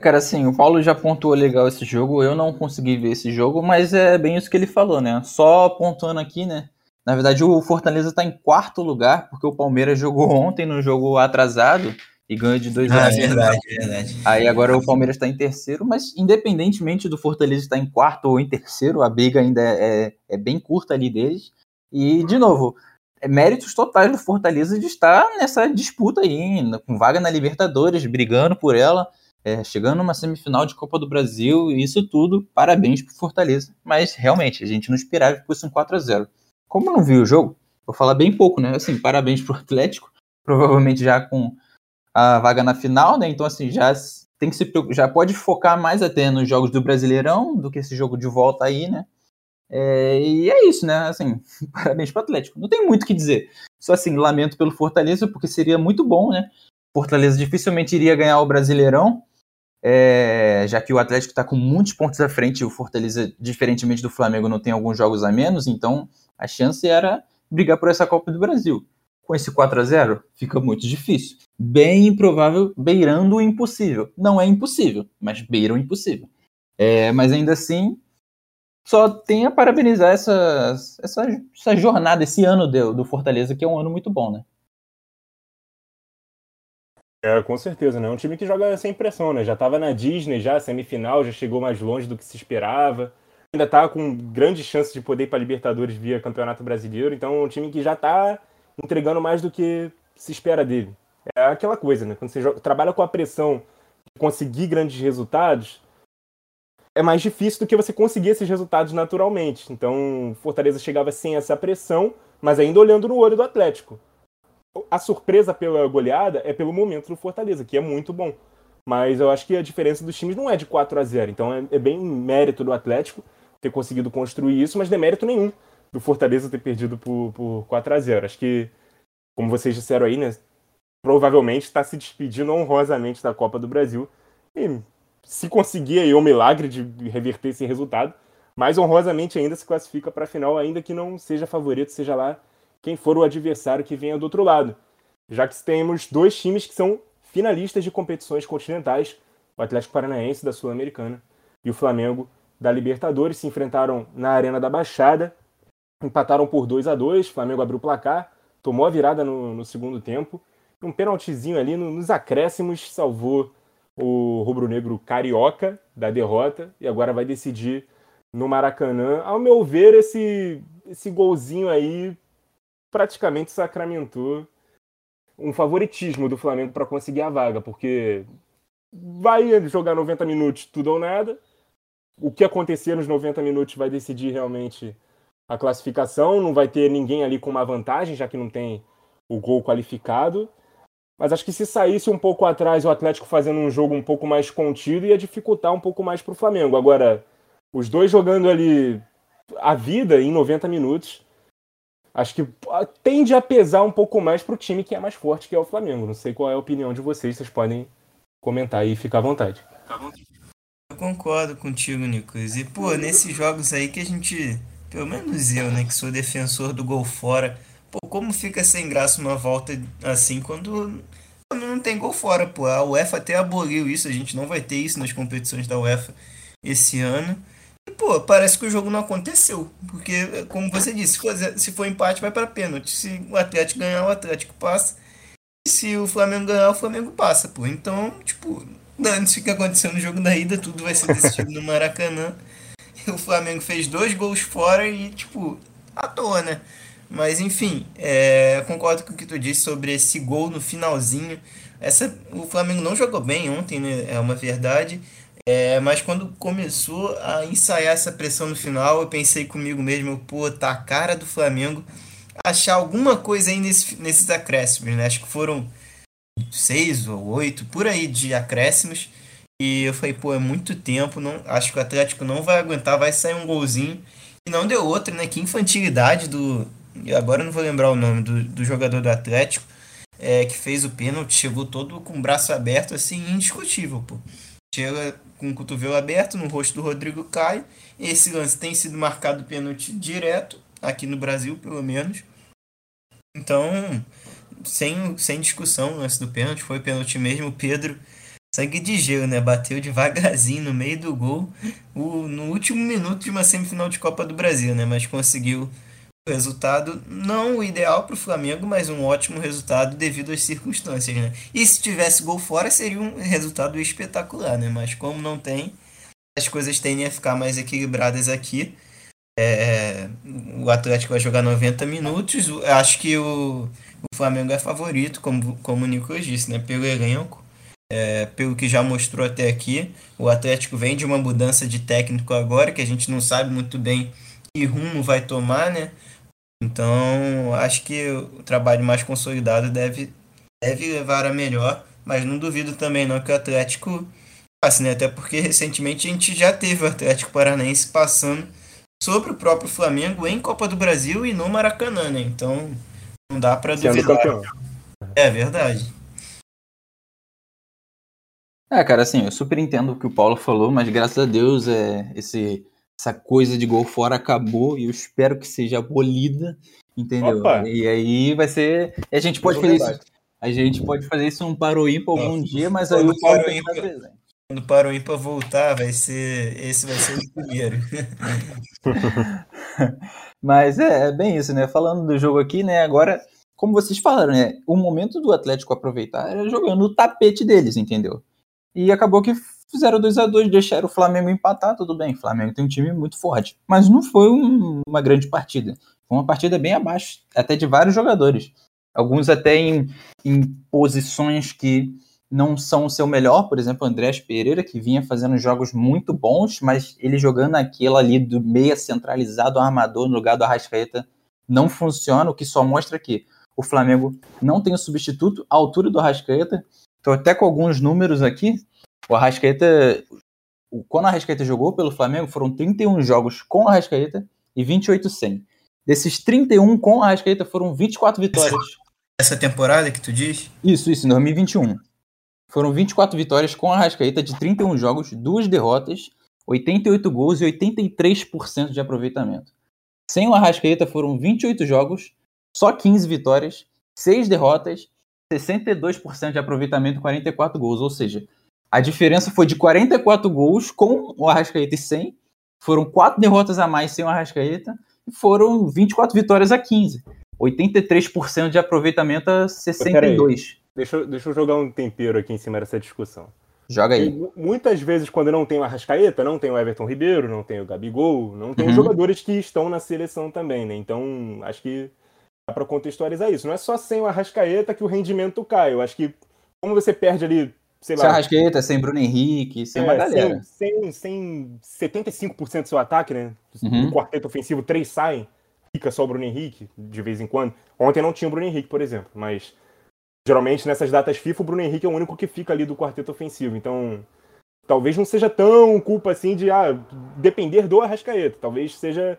Cara, assim, o Paulo já pontuou legal esse jogo, eu não consegui ver esse jogo, mas é bem isso que ele falou, né? Só pontuando aqui, né? Na verdade, o Fortaleza está em quarto lugar, porque o Palmeiras jogou ontem no jogo atrasado e ganhou de 2 ah, a 1. verdade, verdade. Aí agora o Palmeiras está em terceiro, mas independentemente do Fortaleza estar em quarto ou em terceiro, a briga ainda é, é, é bem curta ali deles. E, de novo, é méritos totais do Fortaleza de estar nessa disputa aí, com vaga na Libertadores, brigando por ela é, chegando numa semifinal de Copa do Brasil, e isso tudo, parabéns pro Fortaleza. Mas realmente, a gente não esperava que fosse um 4 a 0 Como não vi o jogo, vou falar bem pouco, né? Assim, parabéns pro Atlético, provavelmente já com a vaga na final, né? Então, assim, já tem que se já pode focar mais até nos jogos do Brasileirão do que esse jogo de volta aí, né? É, e é isso, né? Assim, parabéns pro Atlético. Não tem muito o que dizer. Só assim, lamento pelo Fortaleza, porque seria muito bom, né? Fortaleza dificilmente iria ganhar o Brasileirão, é, já que o Atlético está com muitos pontos à frente e o Fortaleza, diferentemente do Flamengo, não tem alguns jogos a menos, então a chance era brigar por essa Copa do Brasil. Com esse 4 a 0 fica muito difícil. Bem improvável, beirando o impossível. Não é impossível, mas beira o impossível. É, mas ainda assim, só tem a parabenizar essa, essa, essa jornada, esse ano do, do Fortaleza, que é um ano muito bom, né? É, com certeza, né? É um time que joga sem pressão, né? Já estava na Disney, já semifinal, já chegou mais longe do que se esperava. Ainda está com grande chance de poder ir para Libertadores via Campeonato Brasileiro. Então é um time que já está entregando mais do que se espera dele. É aquela coisa, né? Quando você joga, trabalha com a pressão de conseguir grandes resultados, é mais difícil do que você conseguir esses resultados naturalmente. Então, Fortaleza chegava sem essa pressão, mas ainda olhando no olho do Atlético a surpresa pela goleada é pelo momento do Fortaleza, que é muito bom. Mas eu acho que a diferença dos times não é de 4 a 0 Então é, é bem mérito do Atlético ter conseguido construir isso, mas não é mérito nenhum do Fortaleza ter perdido por, por 4 a 0 Acho que, como vocês disseram aí, né? Provavelmente está se despedindo honrosamente da Copa do Brasil. E se conseguir aí o milagre de reverter esse resultado, mais honrosamente ainda se classifica para a final, ainda que não seja favorito, seja lá quem for o adversário que venha do outro lado, já que temos dois times que são finalistas de competições continentais, o Atlético Paranaense da Sul-Americana e o Flamengo da Libertadores, se enfrentaram na Arena da Baixada, empataram por 2 a 2 o Flamengo abriu o placar, tomou a virada no, no segundo tempo, um pênaltizinho ali nos acréscimos salvou o rubro-negro carioca da derrota e agora vai decidir no Maracanã. Ao meu ver, esse, esse golzinho aí praticamente sacramentou um favoritismo do Flamengo para conseguir a vaga, porque vai jogar 90 minutos tudo ou nada. O que acontecer nos 90 minutos vai decidir realmente a classificação. Não vai ter ninguém ali com uma vantagem, já que não tem o gol qualificado. Mas acho que se saísse um pouco atrás o Atlético fazendo um jogo um pouco mais contido, ia dificultar um pouco mais para o Flamengo. Agora, os dois jogando ali a vida em 90 minutos, acho que tende a pesar um pouco mais para o time que é mais forte, que é o Flamengo. Não sei qual é a opinião de vocês, vocês podem comentar e ficar à vontade. Eu concordo contigo, Nicolas. E, pô, nesses jogos aí que a gente, pelo menos eu, né, que sou defensor do gol fora, pô, como fica sem graça uma volta assim quando, não tem gol fora, pô. A UEFA até aboliu isso, a gente não vai ter isso nas competições da UEFA esse ano. E, pô, parece que o jogo não aconteceu. Porque, como você disse, se for, se for empate, vai para pênalti. Se o Atlético ganhar, o Atlético passa. E se o Flamengo ganhar, o Flamengo passa, pô. Então, tipo, dane-se o que aconteceu no jogo da ida, tudo vai ser decidido no Maracanã. o Flamengo fez dois gols fora e, tipo, à toa, né? Mas enfim, é, concordo com o que tu disse sobre esse gol no finalzinho. Essa, o Flamengo não jogou bem ontem, né? É uma verdade. É, mas quando começou a ensaiar essa pressão no final, eu pensei comigo mesmo, pô, tá a cara do Flamengo achar alguma coisa aí nesse, nesses acréscimos, né? Acho que foram seis ou oito, por aí de acréscimos. E eu falei, pô, é muito tempo, não, acho que o Atlético não vai aguentar, vai sair um golzinho. E não deu outro, né? Que infantilidade do. Agora não vou lembrar o nome do, do jogador do Atlético, é, que fez o pênalti, chegou todo com o braço aberto, assim, indiscutível, pô. Chega com o cotovelo aberto no rosto do Rodrigo Caio. Esse lance tem sido marcado pênalti direto, aqui no Brasil, pelo menos. Então, sem, sem discussão, o lance do pênalti foi pênalti mesmo. O Pedro, sangue de gelo, né? Bateu devagarzinho no meio do gol o, no último minuto de uma semifinal de Copa do Brasil, né? Mas conseguiu o resultado, não o ideal para o Flamengo, mas um ótimo resultado devido às circunstâncias, né? E se tivesse gol fora, seria um resultado espetacular, né? Mas como não tem, as coisas tendem a ficar mais equilibradas aqui. É, o Atlético vai jogar 90 minutos. Acho que o, o Flamengo é favorito, como, como o Nicolas disse, né? Pelo elenco, é, pelo que já mostrou até aqui. O Atlético vem de uma mudança de técnico agora, que a gente não sabe muito bem que rumo vai tomar, né? Então, acho que o trabalho mais consolidado deve, deve levar a melhor, mas não duvido também não que o Atlético passe, né? Até porque recentemente a gente já teve o Atlético Paranaense passando sobre o próprio Flamengo em Copa do Brasil e no Maracanã, né? Então não dá para duvidar. É verdade. É, cara, assim, eu super entendo o que o Paulo falou, mas graças a Deus é, esse, essa coisa de gol fora acabou e eu espero que seja abolida, entendeu? Opa. E aí vai ser. A gente pode fazer isso. A gente pode fazer isso um paro ímpar algum dia, mas aí o Paulo tem que presente. Quando para o voltar, vai ser. Esse vai ser o primeiro. Mas é, é, bem isso, né? Falando do jogo aqui, né? Agora, como vocês falaram, né? O momento do Atlético aproveitar era jogando o tapete deles, entendeu? E acabou que fizeram 2 a 2 deixaram o Flamengo empatar, tudo bem. O Flamengo tem um time muito forte. Mas não foi um, uma grande partida. Foi uma partida bem abaixo, até de vários jogadores. Alguns até em, em posições que não são o seu melhor, por exemplo, o Andrés Pereira, que vinha fazendo jogos muito bons, mas ele jogando aquilo ali do meia centralizado armador no lugar do Arrascaeta não funciona, o que só mostra que o Flamengo não tem o substituto à altura do Arrascaeta. Estou até com alguns números aqui. O Arrascaeta, quando o Arrascaeta jogou pelo Flamengo, foram 31 jogos com o Arrascaeta e 28 sem. Desses 31 com o Arrascaeta foram 24 vitórias. Essa temporada que tu diz? Isso, isso, em 2021. Foram 24 vitórias com a Rascaeta de 31 jogos, duas derrotas, 88 gols e 83% de aproveitamento. Sem o Arrascaeta foram 28 jogos, só 15 vitórias, 6 derrotas, 62% de aproveitamento e 44 gols. Ou seja, a diferença foi de 44 gols com o Arrascaeta e sem. Foram 4 derrotas a mais sem o Arrascaeta e foram 24 vitórias a 15. 83% de aproveitamento a 62%. Deixa, deixa eu jogar um tempero aqui em cima dessa discussão. Joga aí. E, muitas vezes, quando não tem o Arrascaeta, não tem o Everton Ribeiro, não tem o Gabigol, não tem uhum. os jogadores que estão na seleção também, né? Então, acho que dá para contextualizar isso. Não é só sem o Arrascaeta que o rendimento cai. Eu acho que, como você perde ali, sei lá. Sem Arrascaeta, sem Bruno Henrique, sem é, uma galera. Sem, sem, sem 75% do seu ataque, né? Uhum. Do quarteto ofensivo, três saem, fica só o Bruno Henrique, de vez em quando. Ontem não tinha o Bruno Henrique, por exemplo, mas Geralmente nessas datas FIFA o Bruno Henrique é o único que fica ali do quarteto ofensivo. Então, talvez não seja tão culpa assim de ah, depender do Arrascaeta. Talvez seja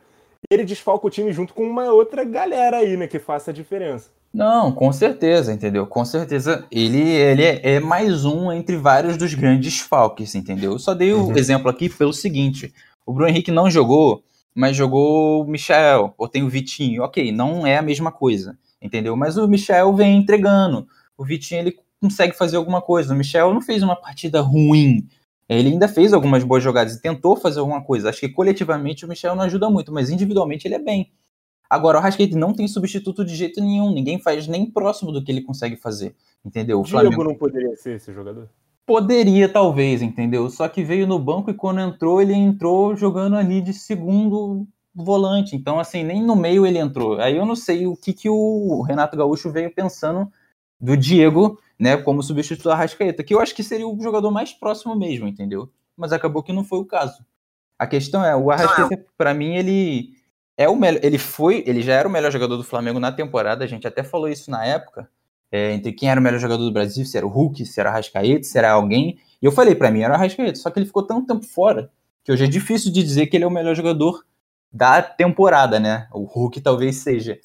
ele desfalca o time junto com uma outra galera aí, né, que faça a diferença. Não, com certeza, entendeu? Com certeza ele, ele é, é mais um entre vários dos grandes falques, entendeu? Eu só dei o uhum. exemplo aqui pelo seguinte: o Bruno Henrique não jogou, mas jogou o Michel, ou tem o Vitinho. Ok, não é a mesma coisa entendeu? Mas o Michel vem entregando. O Vitinho ele consegue fazer alguma coisa. O Michel não fez uma partida ruim. Ele ainda fez algumas boas jogadas e tentou fazer alguma coisa. Acho que coletivamente o Michel não ajuda muito, mas individualmente ele é bem. Agora, o Rascaeta não tem substituto de jeito nenhum. Ninguém faz nem próximo do que ele consegue fazer. Entendeu? O Diego Flamengo... não poderia ser esse jogador? Poderia, talvez, entendeu? Só que veio no banco e quando entrou, ele entrou jogando ali de segundo volante. Então, assim, nem no meio ele entrou. Aí eu não sei o que, que o Renato Gaúcho veio pensando do Diego, né, como substituto da Rascaeta, que eu acho que seria o jogador mais próximo mesmo, entendeu? Mas acabou que não foi o caso. A questão é, o Arrascaeta, para mim, ele é o melhor, ele foi, ele já era o melhor jogador do Flamengo na temporada, a gente até falou isso na época, é, entre quem era o melhor jogador do Brasil, se era o Hulk, se era o Arrascaeta, se era alguém, e eu falei, para mim era o Arrascaeta, só que ele ficou tanto tempo fora, que hoje é difícil de dizer que ele é o melhor jogador da temporada, né? O Hulk talvez seja.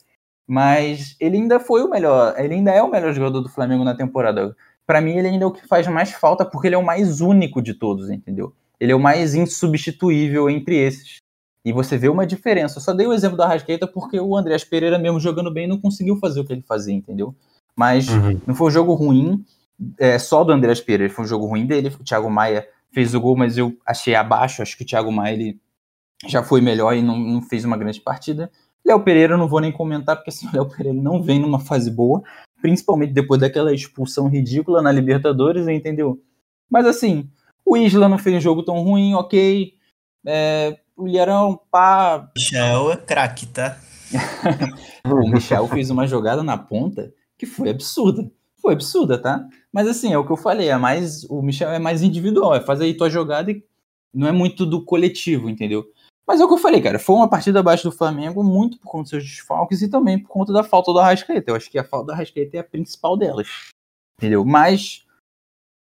Mas ele ainda foi o melhor, ele ainda é o melhor jogador do Flamengo na temporada. Para mim, ele ainda é o que faz mais falta, porque ele é o mais único de todos, entendeu? Ele é o mais insubstituível entre esses. E você vê uma diferença. Eu só dei o exemplo da Rasqueta porque o Andrés Pereira, mesmo jogando bem, não conseguiu fazer o que ele fazia, entendeu? Mas uhum. não foi um jogo ruim é, só do Andrés Pereira, foi um jogo ruim dele. O Thiago Maia fez o gol, mas eu achei abaixo. Acho que o Thiago Maia ele já foi melhor e não, não fez uma grande partida. Léo Pereira eu não vou nem comentar, porque assim, o Léo Pereira não vem numa fase boa, principalmente depois daquela expulsão ridícula na Libertadores, entendeu? Mas assim, o Isla não fez um jogo tão ruim, ok. É, o Ilharão, pá. Michel é craque, tá? o Michel fez uma jogada na ponta que foi absurda. Foi absurda, tá? Mas assim, é o que eu falei, é mais. O Michel é mais individual, é fazer aí tua jogada e não é muito do coletivo, entendeu? Mas é o que eu falei, cara. Foi uma partida abaixo do Flamengo, muito por conta dos seus desfalques e também por conta da falta do Arrascaeta. Eu acho que a falta do Arrascaeta é a principal delas. Entendeu? Mas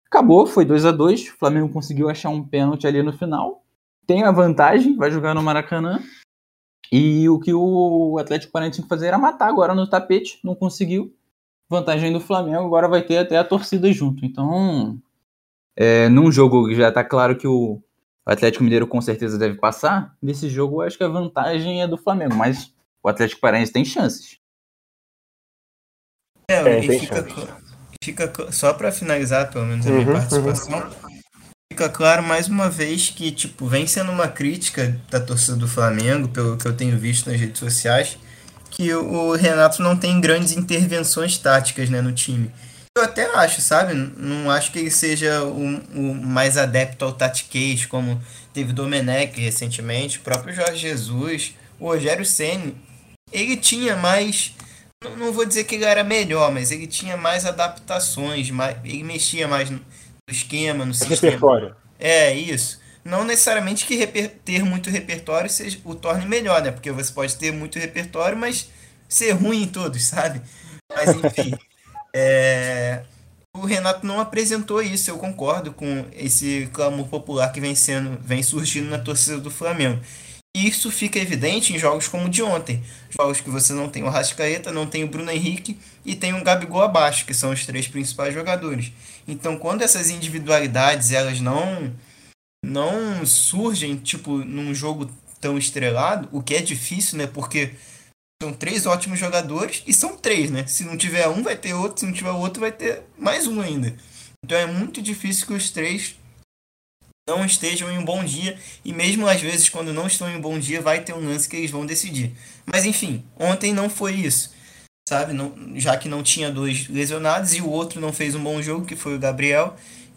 acabou, foi 2 a 2 O Flamengo conseguiu achar um pênalti ali no final. Tem a vantagem, vai jogar no Maracanã. E o que o Atlético Paranaense tinha que fazer era matar agora no tapete, não conseguiu. Vantagem do Flamengo, agora vai ter até a torcida junto. Então, é, num jogo que já tá claro que o o Atlético Mineiro com certeza deve passar. Nesse jogo, eu acho que a vantagem é do Flamengo, mas o Atlético Paranaense tem chances. É, é e fica, fica, só para finalizar, pelo menos a minha uhum, participação, uhum. fica claro mais uma vez que tipo vem sendo uma crítica da torcida do Flamengo, pelo que eu tenho visto nas redes sociais, que o Renato não tem grandes intervenções táticas né, no time. Eu até acho, sabe? Não acho que ele seja o, o mais adepto ao tatiquês, como teve o Domenech recentemente, o próprio Jorge Jesus, o Rogério Senni. Ele tinha mais. Não, não vou dizer que ele era melhor, mas ele tinha mais adaptações, mais, ele mexia mais no esquema, no sistema. Repertório. É, isso. Não necessariamente que ter muito repertório seja, o torne melhor, né? Porque você pode ter muito repertório, mas ser ruim em todos, sabe? Mas enfim. É, o Renato não apresentou isso, eu concordo com esse clamor popular que vem sendo, vem surgindo na torcida do Flamengo. E isso fica evidente em jogos como o de ontem. Jogos que você não tem o Rascaeta, não tem o Bruno Henrique e tem o Gabigol abaixo, que são os três principais jogadores. Então, quando essas individualidades elas não não surgem tipo num jogo tão estrelado, o que é difícil, né? Porque são três ótimos jogadores e são três, né? Se não tiver um, vai ter outro. Se não tiver outro, vai ter mais um ainda. Então é muito difícil que os três não estejam em um bom dia. E mesmo às vezes, quando não estão em um bom dia, vai ter um lance que eles vão decidir. Mas enfim, ontem não foi isso. Sabe? Não, já que não tinha dois lesionados e o outro não fez um bom jogo, que foi o Gabriel.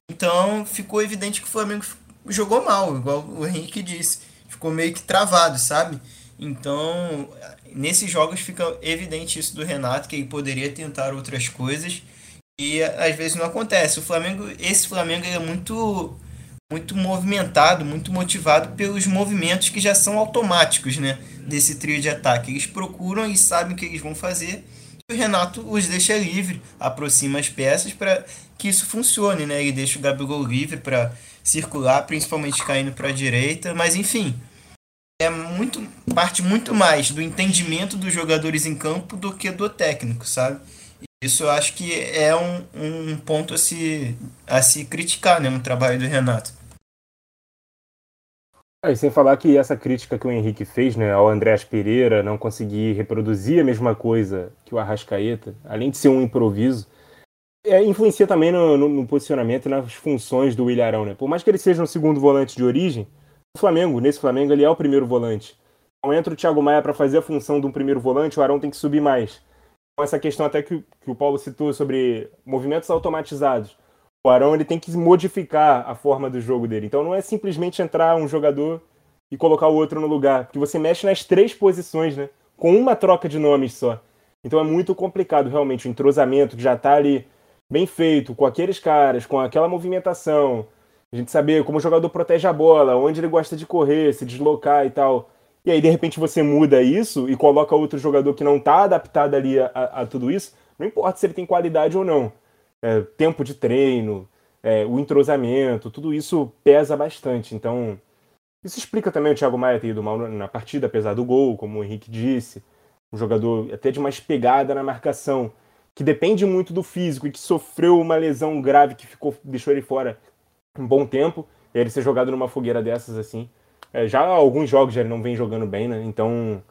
Então ficou evidente que o Flamengo jogou mal, igual o Henrique disse. Ficou meio que travado, sabe? Então, nesses jogos fica evidente isso do Renato, que ele poderia tentar outras coisas e às vezes não acontece. O Flamengo, esse Flamengo é muito muito movimentado, muito motivado pelos movimentos que já são automáticos, né, desse trio de ataque. Eles procuram e sabem o que eles vão fazer. E o Renato os deixa livre, aproxima as peças para que isso funcione, né? Ele deixa o Gabigol livre para circular, principalmente caindo para a direita, mas enfim, é muito parte muito mais do entendimento dos jogadores em campo do que do técnico, sabe? Isso eu acho que é um, um ponto a se, a se criticar né, no trabalho do Renato. É, e sem falar que essa crítica que o Henrique fez né, ao Andréas Pereira não conseguir reproduzir a mesma coisa que o Arrascaeta, além de ser um improviso, é, influencia também no, no, no posicionamento e nas funções do Ilharão. Né? Por mais que ele seja um segundo volante de origem, Flamengo, nesse Flamengo, ele é o primeiro volante. Então entra o Thiago Maia para fazer a função de um primeiro volante, o Arão tem que subir mais. Então, essa questão até que, que o Paulo citou sobre movimentos automatizados. o Arão ele tem que modificar a forma do jogo dele. Então não é simplesmente entrar um jogador e colocar o outro no lugar, porque você mexe nas três posições, né? Com uma troca de nomes só. Então é muito complicado realmente o entrosamento que já está ali bem feito, com aqueles caras, com aquela movimentação, a gente saber como o jogador protege a bola, onde ele gosta de correr, se deslocar e tal. E aí, de repente, você muda isso e coloca outro jogador que não está adaptado ali a, a, tudo isso, não importa se ele tem qualidade ou não é, tempo de treino, é, o entrosamento, tudo isso pesa bastante. Então, isso explica também o Thiago Maia ter ido mal na partida, apesar do gol, como o Henrique disse. Um jogador até de mais pegada na marcação, que depende muito do físico e que sofreu uma lesão grave que ficou, deixou ele fora um bom tempo. Ele ser jogado numa fogueira dessas assim. É, já alguns jogos já ele não vem jogando bem, né? Então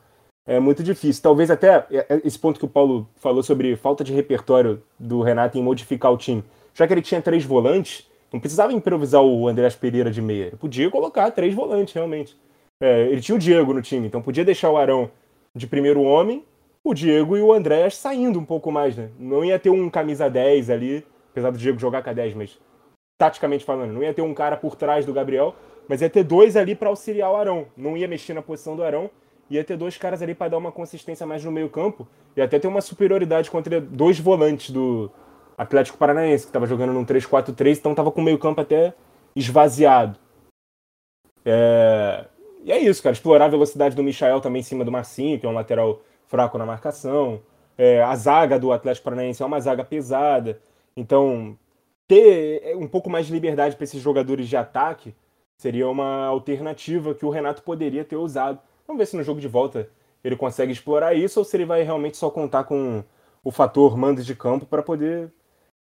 é muito difícil. Talvez até é, é, esse ponto que o Paulo falou sobre falta de repertório do Renato em modificar o time. Já que ele tinha três volantes, não precisava improvisar o Andrés Pereira de meia. Ele podia colocar três volantes, realmente. É, ele tinha o Diego no time, então podia deixar o Arão de primeiro homem, o Diego e o Andrés saindo um pouco mais, né? Não ia ter um camisa 10 ali, apesar do Diego jogar com a 10, mas taticamente falando, não ia ter um cara por trás do Gabriel, mas ia ter dois ali para auxiliar o Arão. Não ia mexer na posição do Arão ia ter dois caras ali para dar uma consistência mais no meio-campo e até ter uma superioridade contra dois volantes do Atlético Paranaense, que estava jogando num 3-4-3, então estava com o meio-campo até esvaziado. É... E é isso, cara. Explorar a velocidade do Michael também em cima do Marcinho, que é um lateral fraco na marcação. É... A zaga do Atlético Paranaense é uma zaga pesada. Então, ter um pouco mais de liberdade para esses jogadores de ataque seria uma alternativa que o Renato poderia ter usado Vamos ver se no jogo de volta ele consegue explorar isso ou se ele vai realmente só contar com o fator mando de campo para poder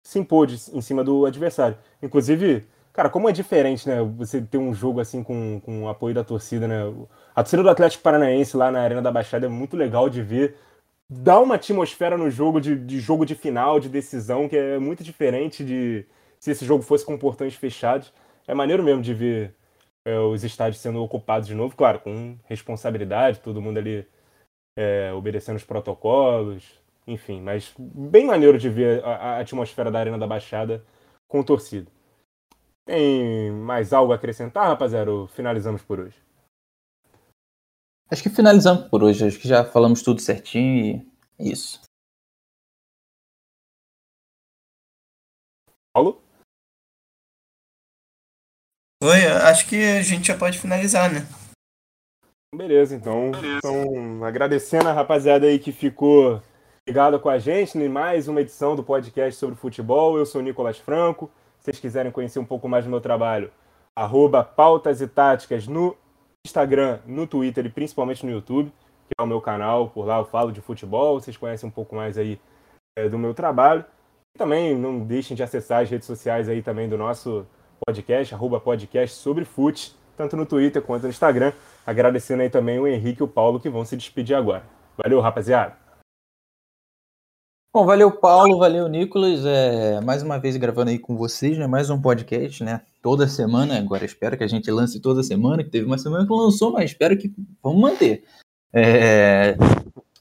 se impor de, em cima do adversário. Inclusive, cara, como é diferente, né? Você ter um jogo assim com, com o apoio da torcida, né? A torcida do Atlético Paranaense lá na Arena da Baixada é muito legal de ver. Dá uma atmosfera no jogo de, de jogo de final, de decisão, que é muito diferente de se esse jogo fosse com portões fechados. É maneiro mesmo de ver é, os estádios sendo ocupados de novo, claro, com responsabilidade, todo mundo ali é, obedecendo os protocolos, enfim, mas bem maneiro de ver a, a, atmosfera da Arena da Baixada com torcida. Tem mais algo a acrescentar, rapaziada? Ou finalizamos por hoje? Acho que finalizamos por hoje. Acho que já falamos tudo certinho e é isso. Paulo? Oi, acho que a gente já pode finalizar, né? Beleza, então, Beleza. então agradecendo a rapaziada aí que ficou ligada com a gente em mais uma edição do podcast sobre futebol. Eu sou o Nicolas Franco. Se vocês quiserem conhecer um pouco mais do meu trabalho, arroba pautas e táticas no Instagram, no Twitter e principalmente no YouTube, que é o meu canal. Por lá eu falo de futebol, vocês conhecem um pouco mais aí é, do meu trabalho. E também não deixem de acessar as redes sociais aí também do nosso podcast, arroba podcast sobre fute, tanto no Twitter quanto no Instagram. Agradecendo aí também o Henrique e o Paulo que vão se despedir agora. Valeu, rapaziada. Bom, valeu Paulo, valeu Nicolas, é, mais uma vez gravando aí com vocês, né, mais um podcast, né, toda semana, agora espero que a gente lance toda semana, que teve uma semana que lançou, mas espero que vamos manter. É,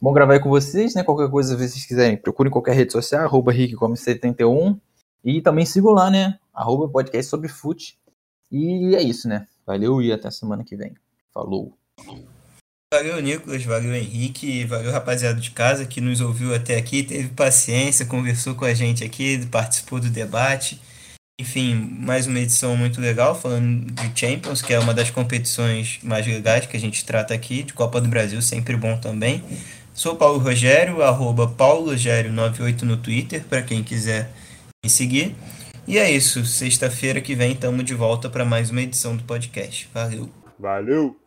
bom gravar aí com vocês, né, qualquer coisa, se vocês quiserem, procurem qualquer rede social, arroba rickcom71, e também sigam lá, né, arroba podcast sobre fute. E é isso, né? Valeu e até semana que vem. Falou. Valeu, Nicolas, valeu, Henrique, valeu, rapaziada de casa que nos ouviu até aqui, teve paciência, conversou com a gente aqui, participou do debate. Enfim, mais uma edição muito legal, falando de Champions, que é uma das competições mais legais que a gente trata aqui, de Copa do Brasil, sempre bom também. Sou Paulo Rogério, arroba paulorogério98 no Twitter, para quem quiser me seguir. E é isso. Sexta-feira que vem estamos de volta para mais uma edição do podcast. Valeu. Valeu.